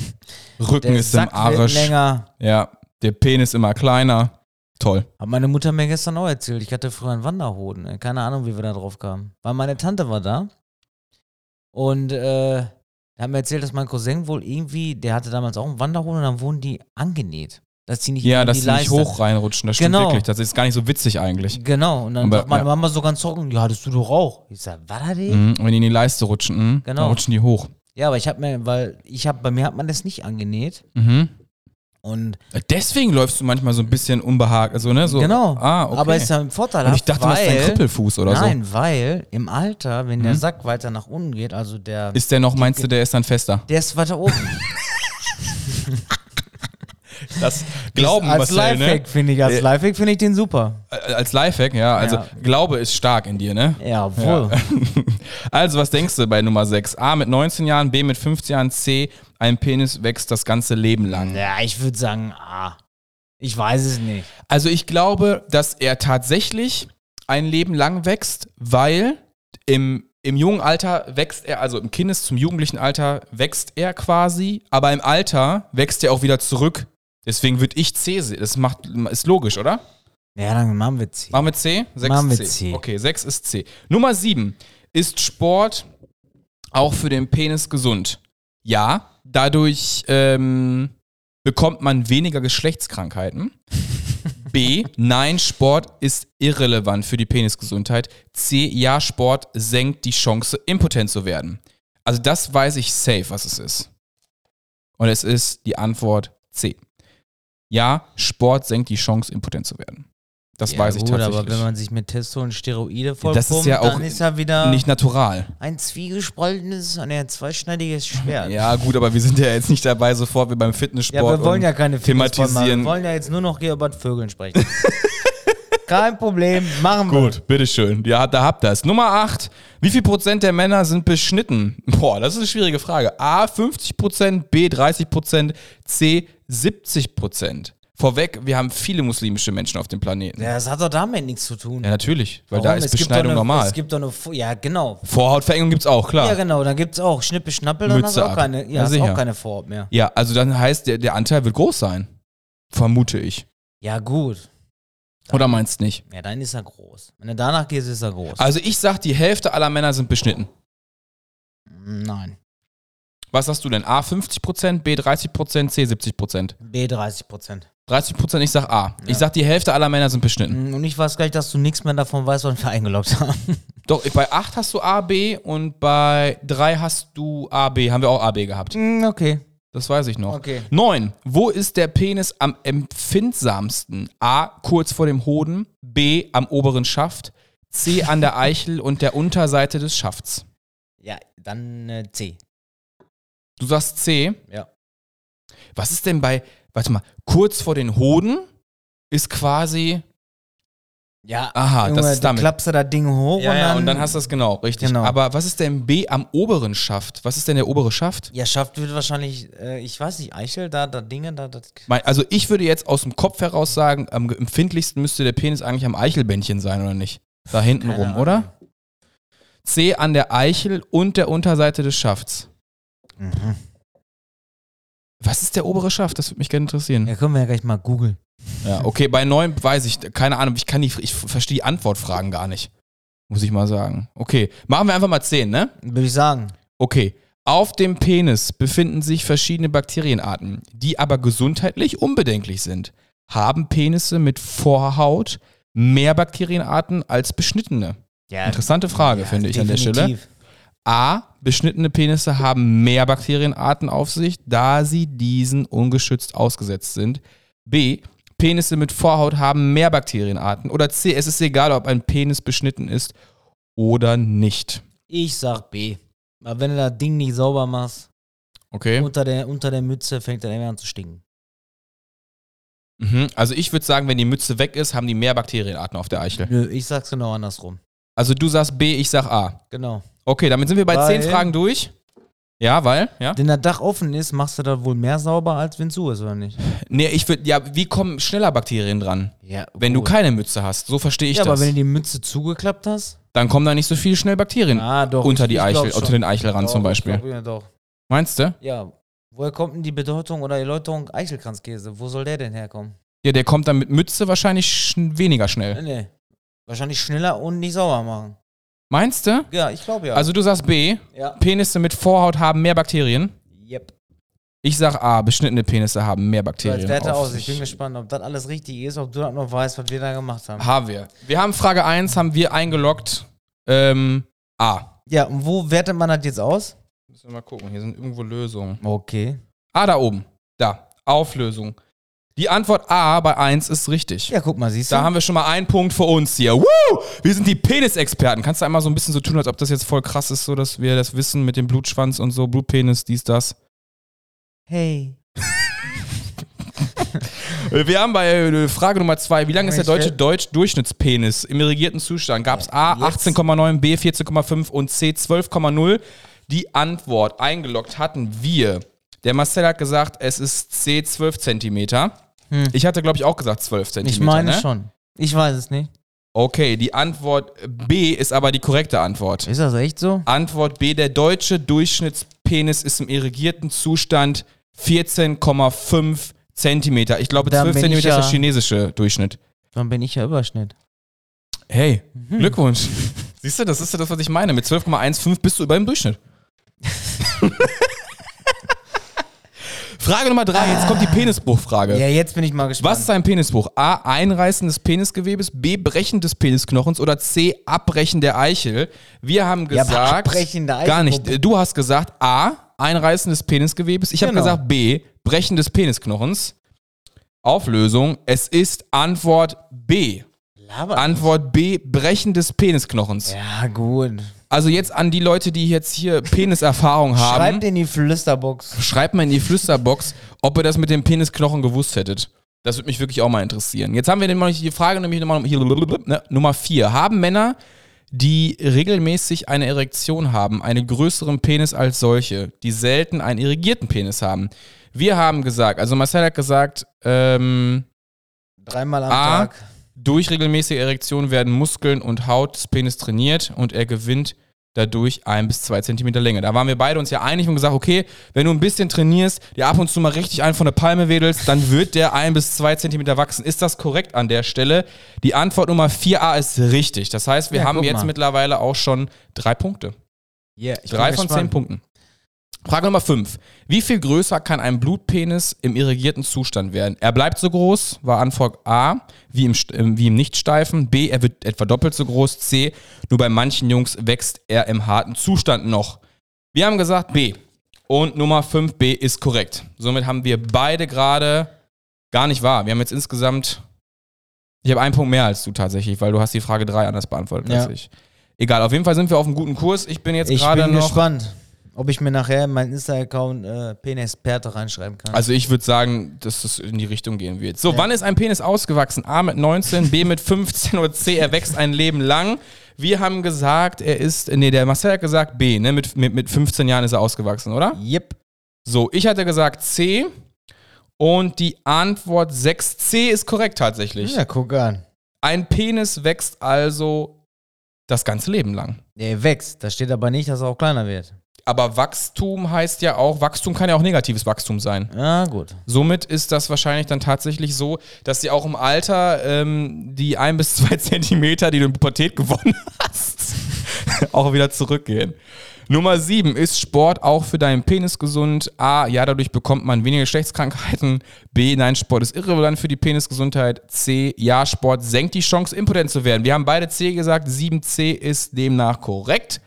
Rücken der ist Sack im wird Arsch. länger. Ja, der Penis immer kleiner. Toll. Hat meine Mutter mir gestern auch erzählt. Ich hatte früher einen Wanderhoden. Keine Ahnung, wie wir da drauf kamen. Weil meine Tante war da. Und äh, da hat mir erzählt, dass mein Cousin wohl irgendwie, der hatte damals auch einen Wanderhoden und dann wurden die angenäht. Dass die nicht Ja, dass die nicht hoch reinrutschen. Das stimmt Genau. wirklich. Das ist gar nicht so witzig eigentlich. Genau. Und dann Aber, sagt meine ja. Mama so ganz trocken, ja, hattest du doch auch. Ich sag, war das die? Mhm. Wenn die in die Leiste rutschen, mhm. Genau. dann rutschen die hoch. Ja, aber ich hab mir, weil ich hab, bei mir hat man das nicht angenäht. Mhm. Und Deswegen läufst du manchmal so ein bisschen unbehagt. Also, ne? so, genau. Ah, okay. Aber ist ja ein Vorteil. Und ich dachte, du hast einen Krüppelfuß oder Nein, weil im Alter, wenn der Mhm. Sack weiter nach unten geht, also der, so. Ist der noch, meinst du, der ist dann fester? der ist weiter oben. Das glauben als Marcel, Lifehack ne? finde ich, als Äh, Lifehack finde ich den super. Äh, Als Lifehack, ja. Also Ja. Glaube ist stark in dir, ne? Jawohl. Also, was denkst du bei Nummer 6? A mit 19 Jahren, B mit 15 Jahren, C, ein Penis wächst das ganze Leben lang. Ja, ich würde sagen, ah. Ich weiß es nicht. Also ich glaube, dass er tatsächlich ein Leben lang wächst, weil im, im jungen Alter wächst er, also im Kindes- zum jugendlichen Alter wächst er quasi, aber im Alter wächst er auch wieder zurück. Deswegen würde ich C sehen. Das macht, ist logisch, oder? Ja, dann machen wir C. Machen wir C? 6 Machen wir C. C. Okay, 6 ist C. Nummer 7. Ist Sport auch für den Penis gesund? Ja, dadurch ähm, bekommt man weniger Geschlechtskrankheiten. B. Nein, Sport ist irrelevant für die Penisgesundheit. C. Ja, Sport senkt die Chance, impotent zu werden. Also das weiß ich safe, was es ist. Und es ist die Antwort C. Ja, Sport senkt die Chance, impotent zu werden. Das ja, weiß ich gut, tatsächlich. aber wenn man sich mit Testo und Steroide das vollpumpt, ist ja auch dann ist ja wieder nicht natural. ein zwiegespaltenes, ein zweischneidiges Schwert. Ja, gut, aber wir sind ja jetzt nicht dabei, sofort wie beim Fitnesssport. Ja, wir wollen und ja keine Fitnessform machen. Wir wollen ja jetzt nur noch hier über das Vögeln sprechen. Kein Problem, machen wir. Gut, bitteschön. Ja, da habt ihr es. Nummer 8. Wie viel Prozent der Männer sind beschnitten? Boah, das ist eine schwierige Frage. A, 50 Prozent, B, 30 Prozent, C, 70 Prozent. Vorweg, wir haben viele muslimische Menschen auf dem Planeten. Ja, Ja, das hat doch damit nichts zu tun. natürlich, weil da Warum? ist Es gibt Beschneidung eine, normal. Es gibt doch eine, ja genau. Vorhautverengung gibt's auch, klar. Ja genau, dann gibt es auch Schnippe, Schnappel, dann hast du auch keine, Ja, ja, hast auch keine Vorhaut mehr. Ja, also dann heißt, der, der Anteil wird groß sein. Vermute ich. Ja gut. Oder meinst nicht? Ja, dann ist er groß. Wenn du danach gehst, ist er groß. Also ich sag, die Hälfte aller Männer sind beschnitten. Nein. Was sagst du denn? A 50%, B 30%, C 70%? B 30 Prozent. 30%, ich sag A. Ich sag, die Hälfte aller Männer sind beschnitten. Und ich weiß gleich, dass du nichts mehr davon weißt, was wir eingeloggt haben. Doch, bei 8 hast du A, B und bei 3 hast du A, B. Haben wir auch A, B gehabt. Hm, okay. Das weiß ich noch. Okay. 9. Wo ist der Penis am empfindsamsten? A. Kurz vor dem Hoden. B. Am oberen Schaft. C. An der Eichel und der Unterseite des Schafts. Ja, dann äh, C. Du sagst C. Ja. Was ist denn bei, warte mal, kurz vor den Hoden ist quasi, Ja, aha, Junge, das ist du damit. klappst du das Ding hoch Ja, und, ja, dann, und dann hast du das genau, richtig. Genau. Aber was ist denn B am oberen Schaft? Was ist denn der obere Schaft? Ja, Schaft wird wahrscheinlich, äh, ich weiß nicht, Eichel, da, da Dinge, da, das. Also ich würde jetzt aus dem Kopf heraus sagen, am empfindlichsten müsste der Penis eigentlich am Eichelbändchen sein, oder nicht? Da hinten Keine rum, Ahnung. oder? C an der Eichel und der Unterseite des Schafts. Mhm. Was ist der obere Schaft? Das würde mich gerne interessieren. Ja, können wir ja gleich mal googeln. Ja, okay, bei neun weiß ich, keine Ahnung, ich kann die, ich verstehe die Antwortfragen gar nicht. Muss ich mal sagen. Okay, machen wir einfach mal zehn, ne? Würde ich sagen. Okay. Auf dem Penis befinden sich verschiedene Bakterienarten, die aber gesundheitlich unbedenklich sind. Haben Penisse mit Vorhaut mehr Bakterienarten als beschnittene? Ja, Interessante Frage, finde ich an der Stelle. A. Beschnittene Penisse haben mehr Bakterienarten auf sich, da sie diesen ungeschützt ausgesetzt sind. B. Penisse mit Vorhaut haben mehr Bakterienarten. Oder C. Es ist egal, ob ein Penis beschnitten ist oder nicht. Ich sag B. Aber wenn du das Ding nicht sauber machst, Okay. unter der, unter der Mütze fängt er immer an zu stinken. Mhm. Also ich würde sagen, wenn die Mütze weg ist, haben die mehr Bakterienarten auf der Eichel. Nö, ich sag's genau andersrum. Also du sagst B, ich sag A. Genau. Okay, damit sind wir bei Weil- zehn Fragen durch. Ja, weil, ja? Wenn das Dach offen ist, machst du das wohl mehr sauber, als wenn zu ist, oder nicht? Nee, ich würde, ja, wie kommen schneller Bakterien dran? Ja, Wenn du keine Mütze hast, so verstehe ich Ja, das. aber wenn du die Mütze zugeklappt hast? dann kommen da nicht so viel schnell Bakterien Ah, doch. unter die Eichel, unter den Eichelrand Doch, zum Beispiel. glaub, ja, doch. Meinst du? Ja. Woher kommt denn die Bedeutung oder Erläuterung Eichelkranzkäse? Wo soll der denn herkommen? Ja, der kommt dann mit Mütze wahrscheinlich schn weniger schnell. Nee, nee. Wahrscheinlich schneller und nicht sauber machen. Meinst du? Ja, ich glaube ja. Also du sagst B, ja. Penisse mit Vorhaut haben mehr Bakterien. Yep. Ich sag A, beschnittene Penisse haben mehr So, Bakterien. als Werte aus. Ich bin gespannt, ob das alles richtig ist, ob du das noch weißt, was wir da gemacht haben. Haben wir. Wir haben Frage 1, haben wir eingeloggt. Ähm, A. Ja, und wo wertet man das jetzt aus? Müssen wir mal gucken, hier sind irgendwo Lösungen. Okay. Ah, da oben. Da. Auflösung. Die Antwort A bei 1 ist richtig. Ja, guck mal, siehst du? Da haben wir schon mal einen Punkt für uns hier. Woo! Wir sind die Penisexperten. Kannst du einmal so ein bisschen so tun, als ob das jetzt voll krass ist, so dass wir das wissen mit dem Blutschwanz und so, Blutpenis, dies, das. hey. Wir haben bei äh, Frage Nummer 2, wie lang ist der deutsche stell- Deutsch-Durchschnittspenis im irrigierten Zustand? Gab es A jetzt? 18,9, B 14,5 und C 12,0? Die Antwort eingeloggt hatten wir. Der Marcel hat gesagt, es ist C 12 Zentimeter. Hm. Ich hatte, glaube ich, auch gesagt 12 Zentimeter. Ich meine ne? schon. Ich weiß es nicht. Okay, die Antwort B ist aber die korrekte Antwort. Ist das echt so? Antwort B, der deutsche Durchschnittspenis ist im irrigierten Zustand 14,5 Zentimeter. Ich glaube, Dann 12 bin ich Zentimeter ist ja- der chinesische Durchschnitt. Dann bin ich ja Überschnitt. Hey, Mhm. Glückwunsch. Siehst du, das ist ja das, was ich meine. Mit 12,15 bist du über dem Durchschnitt. Frage Nummer drei, jetzt kommt die Penisbruchfrage. Ja, jetzt bin ich mal gespannt. Was ist ein Penisbruch? A. Einreißen des Penisgewebes, B. Brechen des Penisknochens oder C. Abbrechen der Eichel? Wir haben Ja, gesagt. Abbrechen der Eichel, Gar nicht. Du hast gesagt A. Einreißen des Penisgewebes. Ich habe Genau. gesagt B. Brechen des Penisknochens. Auflösung. Es ist Antwort B. Laber. Antwort B. Brechen des Penisknochens. Ja, gut. Also jetzt an die Leute, die jetzt hier Peniserfahrung haben. Schreibt in die Flüsterbox. Schreibt mal in die Flüsterbox, ob ihr das mit dem Penisknochen gewusst hättet. Das würde mich wirklich auch mal interessieren. Jetzt haben wir nämlich die Frage nämlich nochmal hier, ne, Nummer 4. Haben Männer, die regelmäßig eine Erektion haben, einen größeren Penis als solche, die selten einen irrigierten Penis haben? Wir haben gesagt, also Marcel hat gesagt, ähm, Dreimal am A. Tag. durch regelmäßige Erektion werden Muskeln und Haut des Penis trainiert und er gewinnt dadurch ein bis zwei Zentimeter Länge. Da waren wir beide uns ja einig und gesagt, okay, wenn du ein bisschen trainierst, dir ab und zu mal richtig einen von der Palme wedelst, dann wird der ein bis zwei Zentimeter wachsen. Ist das korrekt an der Stelle? Die Antwort Nummer 4a ist richtig. Das heißt, wir Ja, haben jetzt mal. mittlerweile auch schon drei Punkte. Yeah, ich Drei von zehn gespannt. Punkten. Frage Nummer 5. Wie viel größer kann ein Blutpenis im irrigierten Zustand werden? Er bleibt so groß, war Antwort A, wie im, äh, wie im Nichtsteifen. B, er wird etwa doppelt so groß. C, nur bei manchen Jungs wächst er im harten Zustand noch. Wir haben gesagt B. Und Nummer 5b ist korrekt. Somit haben wir beide gerade gar nicht wahr. Wir haben jetzt insgesamt. Ich habe einen Punkt mehr als du tatsächlich, weil du hast die Frage 3 anders beantwortet als Ja. ich. Egal, auf jeden Fall sind wir auf einem guten Kurs. Ich bin jetzt Ich gerade bin noch. gespannt, ob ich mir nachher in meinen Insta-Account äh, Penesperte reinschreiben kann. Also ich würde sagen, dass das in die Richtung gehen wird. So, wann ist ein Penis ausgewachsen? A mit 19, B mit 15 oder C, er wächst ein Leben lang. Wir haben gesagt, er ist, nee, der Marcel hat gesagt B, ne? Mit, mit, mit 15 Jahren ist er ausgewachsen, oder? yep. So, ich hatte gesagt C und die Antwort 6C ist korrekt tatsächlich. Ja, guck an. Ein Penis wächst also das ganze Leben lang. Der wächst. Da steht aber nicht, dass er auch kleiner wird. Aber Wachstum heißt ja auch, Wachstum kann ja auch negatives Wachstum sein. Ja, gut. Somit ist das wahrscheinlich dann tatsächlich so, dass sie auch im Alter ähm, die ein bis zwei Zentimeter, die du in Pubertät gewonnen hast, auch wieder zurückgehen. Nummer sieben, ist Sport auch für deinen Penis gesund? A, ja, dadurch bekommt man weniger Geschlechtskrankheiten. B, nein, Sport ist irrelevant für die Penisgesundheit. C, ja, Sport senkt die Chance, impotent zu werden. Wir haben beide C gesagt, 7C ist demnach korrekt.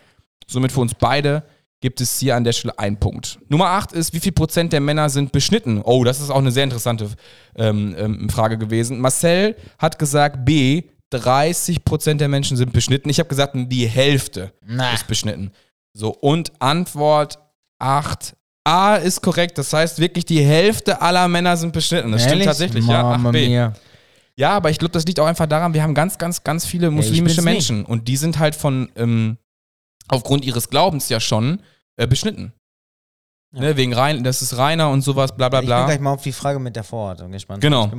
Somit für uns beide gibt es hier an der Stelle einen Punkt. Nummer 8 ist, wie viel Prozent der Männer sind beschnitten? Oh, das ist auch eine sehr interessante ähm, ähm, Frage gewesen. Marcel hat gesagt, B, 30 Prozent der Menschen sind beschnitten. Ich habe gesagt, die Hälfte Na. ist beschnitten. So, und Antwort 8. A ist korrekt, das heißt wirklich die Hälfte aller Männer sind beschnitten. Das stimmt Ehrlich? tatsächlich, ja. Mama 8b. mia. Ja, aber ich glaube, das liegt auch einfach daran, wir haben ganz, ganz, ganz viele muslimische nicht. Menschen und die sind halt von, ähm, aufgrund ihres Glaubens ja schon äh, beschnitten. Ja. Ne, wegen rein, das ist reiner und sowas, bla bla Ich bin bla. gleich mal auf die Frage mit der Vorortung gespannt. Genau.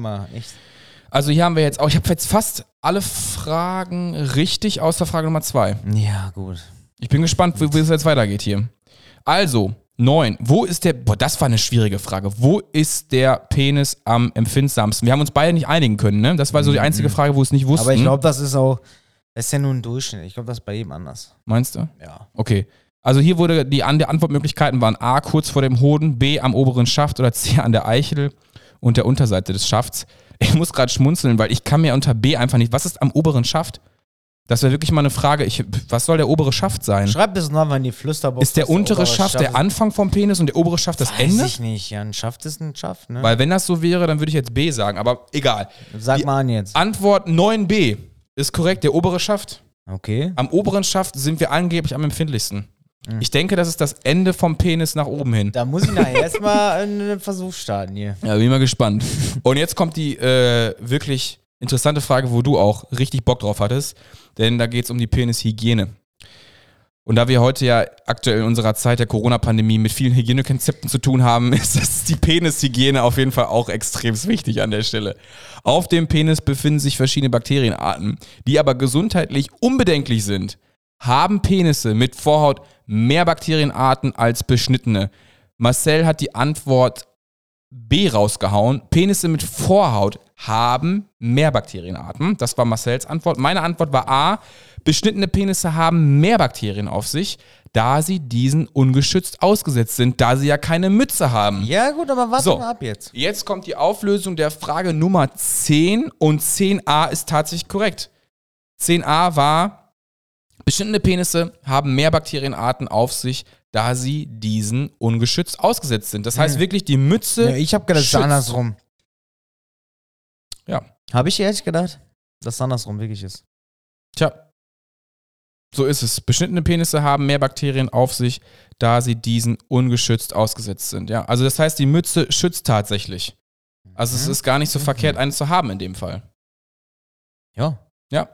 Also hier haben wir jetzt auch, ich habe jetzt fast alle Fragen richtig, außer Frage Nummer zwei. Ja, gut. Ich bin gespannt, wie, wie es jetzt weitergeht hier. Also, neun. Wo ist der, boah, das war eine schwierige Frage. Wo ist der Penis am empfindsamsten? Wir haben uns beide nicht einigen können, ne? Das war so die einzige Frage, wo es nicht wussten. Aber ich glaube, das ist auch. Das ist ja nur ein Durchschnitt. Ich glaube, das ist bei jedem anders. Meinst du? Ja. Okay. Also hier wurde die, An die Antwortmöglichkeiten waren A kurz vor dem Hoden, B am oberen Schaft oder C an der Eichel und der Unterseite des Schafts. Ich muss gerade schmunzeln, weil ich kann mir unter B einfach nicht. Was ist am oberen Schaft? Das wäre wirklich mal eine Frage. Ich, was soll der obere Schaft sein? Schreib es noch mal in die Flüsterbox. Ist der untere obere Schaft der ist. Anfang vom Penis und der obere Schaft das Weiß Ende? ich nicht. Ja, ein Schaft ist ein Schaft, ne? Weil wenn das so wäre, dann würde ich jetzt B sagen, aber egal. Sag die- mal an jetzt. Antwort 9b ist korrekt, der obere Schaft. Okay. Am oberen Schaft sind wir angeblich am empfindlichsten. Mhm. Ich denke, das ist das Ende vom Penis nach oben hin. Da muss ich nachher erstmal einen Versuch starten hier. Ja, bin mal gespannt. Und jetzt kommt die äh, wirklich interessante Frage, wo du auch richtig Bock drauf hattest, denn da geht es um die Penishygiene. Und da wir heute ja aktuell in unserer Zeit der Corona-Pandemie mit vielen Hygienekonzepten zu tun haben, ist das die Penishygiene auf jeden Fall auch extrem wichtig an der Stelle. Auf dem Penis befinden sich verschiedene Bakterienarten, die aber gesundheitlich unbedenklich sind. Haben Penisse mit Vorhaut mehr Bakterienarten als beschnittene? Marcel hat die Antwort B rausgehauen. Penisse mit Vorhaut haben mehr Bakterienarten. Das war Marcells Antwort. Meine Antwort war A. Beschnittene Penisse haben mehr Bakterien auf sich, da sie diesen ungeschützt ausgesetzt sind, da sie ja keine Mütze haben. Ja, gut, aber warte So. mal ab jetzt. Jetzt kommt die Auflösung der Frage Nummer 10 und 10a ist tatsächlich korrekt. 10a war, beschnittene Penisse haben mehr Bakterienarten auf sich, da sie diesen ungeschützt ausgesetzt sind. Das heißt Hm. wirklich, die Mütze Ja, ich habe gedacht, es ist andersrum. Ja. Habe ich ehrlich gedacht, dass es andersrum wirklich ist. Tja. So ist es. Beschnittene Penisse haben mehr Bakterien auf sich, da sie diesen ungeschützt ausgesetzt sind. Ja, also das heißt, die Mütze schützt tatsächlich. Also es Mhm. ist gar nicht so Mhm. verkehrt, einen zu haben in dem Fall. Ja. Ja,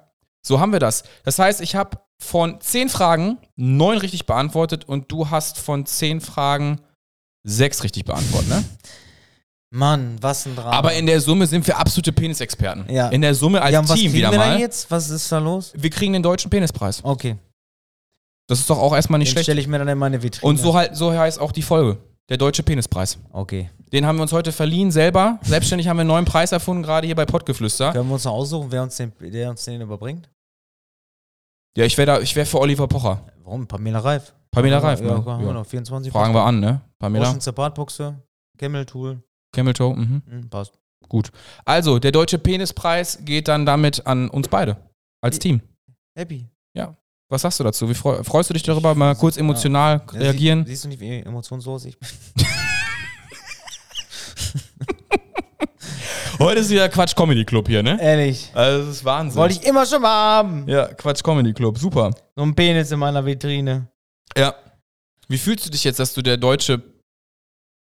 so haben wir das. Das heißt, ich habe von zehn Fragen neun richtig beantwortet und du hast von zehn Fragen sechs richtig beantwortet, ne? Mann, was ein Drama. Aber in der Summe sind wir absolute Penisexperten. Ja. In der Summe als ja, und was Team kriegen wieder wir mal. dann jetzt? Was ist da los? Wir kriegen den deutschen Penispreis. Okay. Das ist doch auch erstmal nicht Den schlecht. stelle ich mir dann in meine Vitrine. Und so halt, so heißt auch die Folge. Der Deutsche Penispreis. Okay. Den haben wir uns heute verliehen, selber. Selbstständig haben wir einen neuen Preis erfunden, gerade hier bei Pottgeflüster. Können wir uns noch aussuchen, wer uns den, der uns den überbringt? Ja, ich wäre da, ich wäre für Oliver Pocher. Warum? Pamela Reif. Pamela Reif, ja, ne? haben wir Ja. noch 24 Fragen wir an, ne? Pamela, Ocean Zapatbuchse, Camel Tool. Camel Toe, mhm. Hm, passt. Gut. Also, der Deutsche Penispreis geht dann damit an uns beide. Als Team. Happy. Was sagst du dazu? Wie freu, freust du dich darüber? Mal kurz emotional Ja, reagieren. Sie, siehst du nicht, wie emotionslos ich bin? Heute ist wieder Quatsch Comedy Club hier, ne? Ehrlich. Also, das ist Wahnsinn. Wollte ich immer schon mal haben. ja, Quatsch Comedy Club, super. So ein Penis in meiner Vitrine. Ja. Wie fühlst du dich jetzt, dass du der deutsche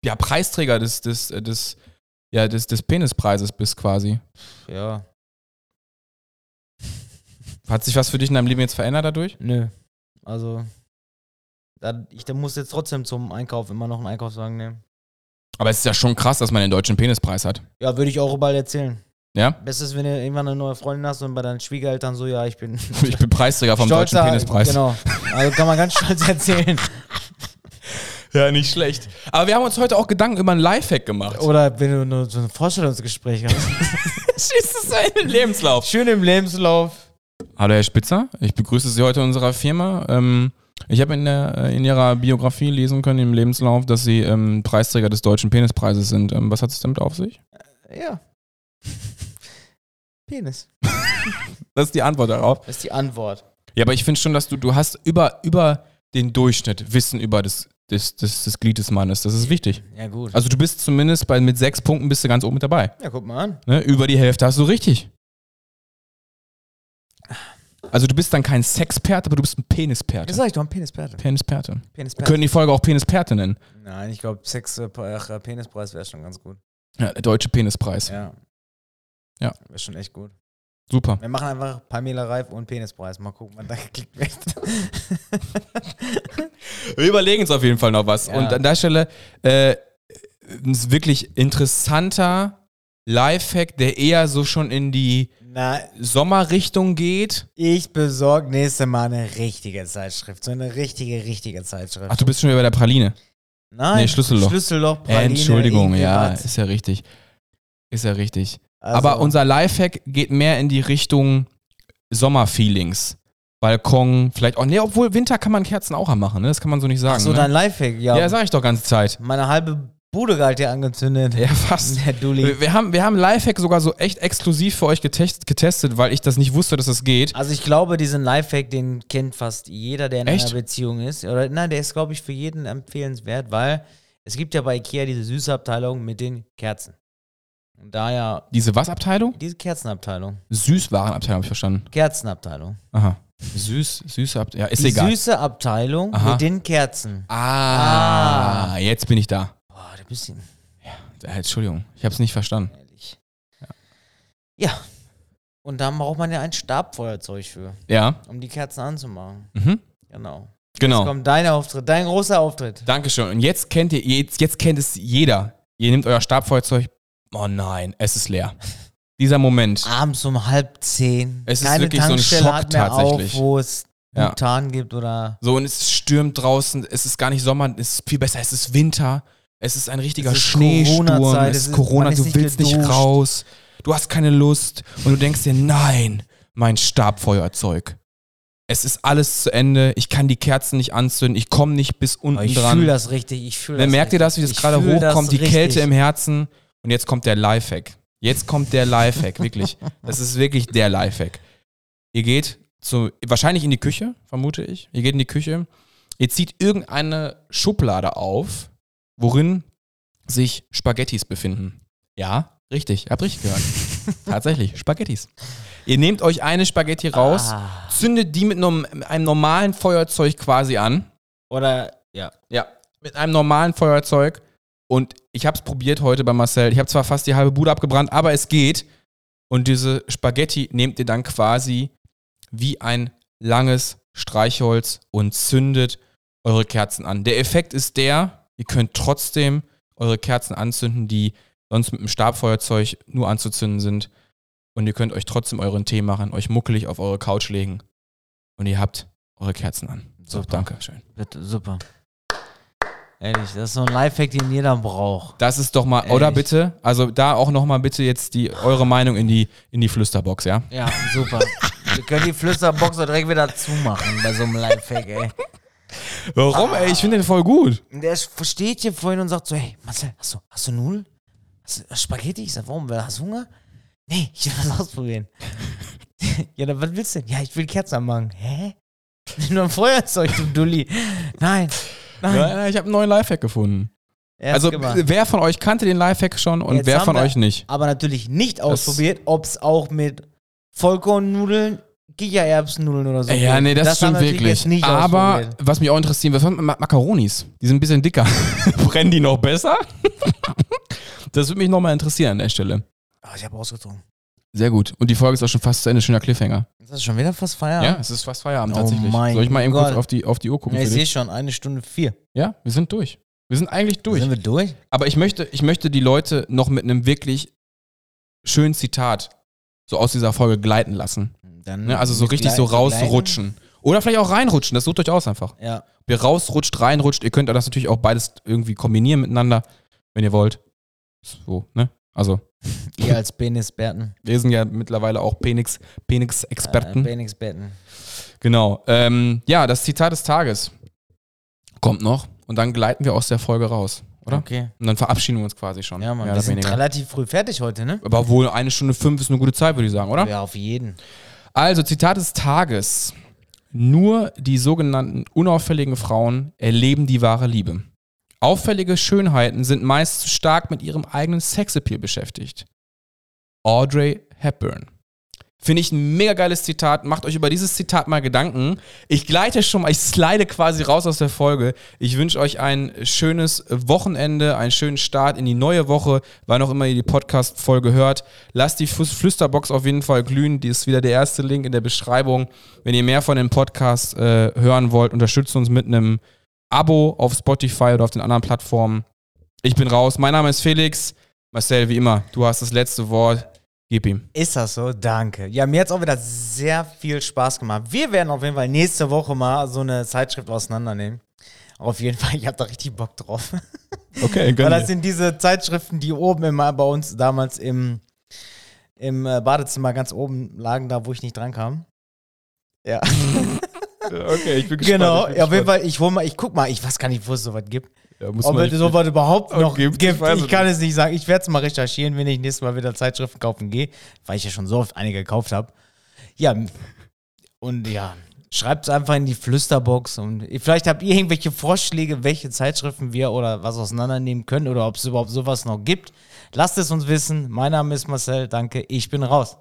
ja, Preisträger des, des, äh, des, ja, des, des Penispreises bist quasi? Ja. Hat sich was für dich in deinem Leben jetzt verändert dadurch? Nö. Also, da, ich da muss jetzt trotzdem zum Einkauf immer noch einen Einkaufswagen nehmen. Aber es ist ja schon krass, dass man den deutschen Penispreis hat. Ja, würde ich auch überall erzählen. Ja? Bestes, wenn du irgendwann eine neue Freundin hast und bei deinen Schwiegereltern so, ja, ich bin Ich bin Preisträger vom deutschen Penispreis. Genau. Also kann man ganz stolz erzählen. Ja, nicht schlecht. Aber wir haben uns heute auch Gedanken über einen Lifehack gemacht. Oder wenn du nur so ein Vorstellungsgespräch hast. Schießt es in den Lebenslauf. Schön im Lebenslauf. Hallo Herr Spitzer, ich begrüße Sie heute in unserer Firma. Ähm, ich habe in, der- äh, in Ihrer Biografie lesen können, im Lebenslauf, dass Sie ähm, Preisträger des Deutschen Penispreises sind. Ähm, was hat es damit auf sich? Ja. Penis. Das ist die Antwort darauf. Das ist die Antwort. Ja, aber ich finde schon, dass du, du hast über, über den Durchschnitt Wissen über das, das, das, das Glied des Mannes. Das ist wichtig. Ja, gut. Also du bist zumindest bei, mit sechs Punkten bist du ganz oben mit dabei. ja, guck mal an. Ne? Über die Hälfte hast du richtig. Also du bist dann kein Sexperte, aber du bist ein Penisperte. Das sag ich doch, ein Penisperte. Penisperte. Wir Penisperte. können die Folge auch Penisperte nennen. Nein, ich glaube, Sex, äh, äh, Penispreis wäre schon ganz gut. Ja, der deutsche Penispreis. Ja. Ja. Wäre schon echt gut. Super. Wir machen einfach Pamela Reif und Penispreis. Mal gucken, wann da geklickt wird. Wir überlegen uns auf jeden Fall noch was. Ja. Und an der Stelle äh, ein wirklich interessanter Lifehack, der eher so schon in die Na, Sommerrichtung geht. ich besorge nächste Mal eine richtige Zeitschrift. So eine richtige, richtige Zeitschrift. Ach, du bist schon wieder bei der Praline. Nein, nee, Schlüsselloch. Schlüsselloch, Äh, Praline, Entschuldigung, irgendwie ja, was. ist ja richtig. Ist ja richtig. Also, Aber unser Lifehack geht mehr in die Richtung Sommerfeelings. Balkon, vielleicht auch. Nee, obwohl Winter kann man Kerzen auch anmachen, ne? Das kann man so nicht sagen. Ach so, ne? dein Lifehack, ja. Ja, sag ich doch ganze Zeit. Meine halbe Bude galt hier angezündet. Ja, fast. Der Dulli. Wir haben, wir haben Lifehack sogar so echt exklusiv für euch getest, getestet, weil ich das nicht wusste, dass das geht. Also ich glaube, diesen Lifehack, den kennt fast jeder, der in Echt? einer Beziehung ist. Oder nein, der ist, glaube ich, für jeden empfehlenswert, weil es gibt ja bei Ikea diese süße Abteilung mit den Kerzen. Und daher Diese was-Abteilung? diese Kerzenabteilung. Süßwarenabteilung, habe ich verstanden. Kerzenabteilung. Aha. Süß, süße Abteilung. Ja, ist Die egal. süße Abteilung Aha. mit den Kerzen. Ah, jetzt bin ich da. Boah, du bist ein Äh, Entschuldigung, ich habe es nicht verstanden. ehrlich. Ja. Und da braucht man ja ein Stabfeuerzeug für, Ja. um die Kerzen anzumachen. Mhm. Genau. Jetzt Genau. kommt dein Auftritt, dein großer Auftritt. Dankeschön. Und jetzt kennt ihr, jetzt, jetzt kennt es jeder. Ihr nehmt euer Stabfeuerzeug. Oh nein, es ist leer. Dieser Moment. abends um halb zehn. Es ist Keine wirklich so ein Tankstelle Schock tatsächlich. Auf, wo es Ja. Gibt oder. So, und es stürmt draußen. Es ist gar nicht Sommer, es ist viel besser. Es ist Winter. Es ist ein richtiger Es ist Schneesturm. Es ist ist- Corona, ist du nicht willst nicht geduscht. raus. Du hast keine Lust. Und du denkst dir, nein, mein Stabfeuerzeug. Es ist alles zu Ende. Ich kann die Kerzen nicht anzünden. Ich komme nicht bis unten ich dran. fühle das richtig. Ich fühle Dann das merkt ihr das, wie das richtig. gerade Ich fühl das hochkommt, die richtig. Kälte im Herzen. Und jetzt kommt der Lifehack. Jetzt kommt der Lifehack, wirklich. Das ist wirklich der Lifehack. Ihr geht zu, wahrscheinlich in die Küche, vermute ich. Ihr geht in die Küche. Ihr zieht irgendeine Schublade auf, worin sich Spaghettis befinden. Ja, richtig. Habt richtig gehört. Tatsächlich, Spaghettis. Ihr nehmt euch eine Spaghetti raus, Ah. zündet die mit einem, einem normalen Feuerzeug quasi an. Oder, ja. Ja, mit einem normalen Feuerzeug. Und ich habe es probiert heute bei Marcel. Ich habe zwar fast die halbe Bude abgebrannt, aber es geht. Und diese Spaghetti nehmt ihr dann quasi wie ein langes Streichholz und zündet eure Kerzen an. Der Effekt ist der, ihr könnt trotzdem eure Kerzen anzünden, die sonst mit dem Stabfeuerzeug nur anzuzünden sind. Und ihr könnt euch trotzdem euren Tee machen, euch muckelig auf eure Couch legen. Und ihr habt eure Kerzen an. So, Super. danke schön. Bitte, super. Ehrlich, das ist so ein Lifehack, den jeder braucht. Das ist doch mal, Ehrlich. oder bitte, also da auch nochmal bitte jetzt die, eure Meinung in die, in die Flüsterbox, ja? Ja, super. Wir können die Flüsterbox doch direkt wieder zumachen bei so einem Lifehack, ey. Warum, ey? Ich finde den voll gut. Der steht hier vorhin und sagt so, hey, Marcel, hast du, hast du Nudeln? Hast du Spaghetti? Ich sag, warum? Hast du Hunger? Nee, ich will was ausprobieren. ja, dann was willst du denn? Ja, ich will Kerzen anmachen. Hä? Nur ein Feuerzeug, du Dulli. Nein, nein. Ja, ich habe einen neuen Lifehack gefunden. Er hat's Also, gemacht. wer von euch kannte den Lifehack schon und Jetzt wer von euch nicht? aber natürlich nicht ausprobiert, ob es auch mit Vollkornnudeln, Kichererbsennudeln oder so Ja, nee, das, haben stimmt wirklich. Aber was mich auch interessiert, was mit Ma Macaronis? Die sind ein bisschen dicker. Brennen die noch besser? das würde mich nochmal interessieren an der Stelle. Ah, ich habe ausgezogen. Sehr gut. Und die Folge ist auch schon fast zu Ende. Schöner Cliffhanger. Das ist schon wieder fast Ja, Feierabend. es ist fast Feierabend Oh tatsächlich. mein Soll ich mal eben Gott. kurz auf die, auf die Uhr gucken? Ja, ich sehe schon, eine Stunde vier. Ja, wir sind durch. Wir sind eigentlich durch. Sind wir durch? Aber ich möchte, ich möchte die Leute noch mit einem wirklich schönen Zitat so aus dieser Folge gleiten lassen. Dann Ne? Also so richtig so rausrutschen. Oder vielleicht auch reinrutschen. Das sucht euch aus einfach. Gleiten. Ja. Ob ihr rausrutscht, reinrutscht. Ihr könnt das natürlich auch beides irgendwie kombinieren miteinander, wenn ihr wollt. So, ne? Also, Ihr als Penisberten. wir sind ja mittlerweile auch Penix- Äh, Penix-Experten. Penisberten. genau. Ähm, ja, das Zitat des Tages kommt noch und dann gleiten wir aus der Folge raus, oder? Okay. Und dann verabschieden wir uns quasi schon. Ja, Mann, wir sind weniger. relativ früh fertig heute, ne? Aber wohl eine Stunde fünf ist eine gute Zeit, würde ich sagen, oder? Ja, auf jeden. Also, Zitat des Tages. Nur die sogenannten unauffälligen Frauen erleben die wahre Liebe. Auffällige Schönheiten sind meist zu stark mit ihrem eigenen Sexappeal beschäftigt. Audrey Hepburn. Finde ich ein mega geiles Zitat. Macht euch über dieses Zitat mal Gedanken. Ich gleite schon mal, ich slide quasi raus aus der Folge. Ich wünsche euch ein schönes Wochenende, einen schönen Start in die neue Woche, wann auch immer ihr die Podcast-Folge hört. Lasst die Flüs- Flüsterbox auf jeden Fall glühen. Die ist wieder der erste Link in der Beschreibung. Wenn ihr mehr von dem Podcast äh, hören wollt, unterstützt uns mit einem Abo auf Spotify oder auf den anderen Plattformen. Ich bin raus. Mein Name ist Felix. Marcel, wie immer, du hast das letzte Wort. Gib ihm. Ist das so? Danke. Ja, mir hat es auch wieder sehr viel Spaß gemacht. Wir werden auf jeden Fall nächste Woche mal so eine Zeitschrift auseinandernehmen. Auf jeden Fall, ich habe da richtig Bock drauf. Okay, Weil das sind diese Zeitschriften, die oben immer bei uns damals im, im äh, Badezimmer ganz oben lagen, da wo ich nicht dran kam. Ja, Okay, ich bin genau. Ja, auf jeden Fall, ich hol mal, ich guck mal, ich weiß gar nicht, wo es sowas gibt. Ja, muss Ob man es sowas überhaupt noch gibt, gibt, ich ich kann es nicht sagen. Ich werde es mal recherchieren, wenn ich nächstes Mal wieder Zeitschriften kaufen gehe, weil ich ja schon so oft einige gekauft habe. Ja, und ja, schreibt es einfach in die Flüsterbox und vielleicht habt ihr irgendwelche Vorschläge, welche Zeitschriften wir oder was auseinandernehmen können oder ob es überhaupt sowas noch gibt. Lasst es uns wissen. Mein Name ist Marcel, danke, ich bin raus.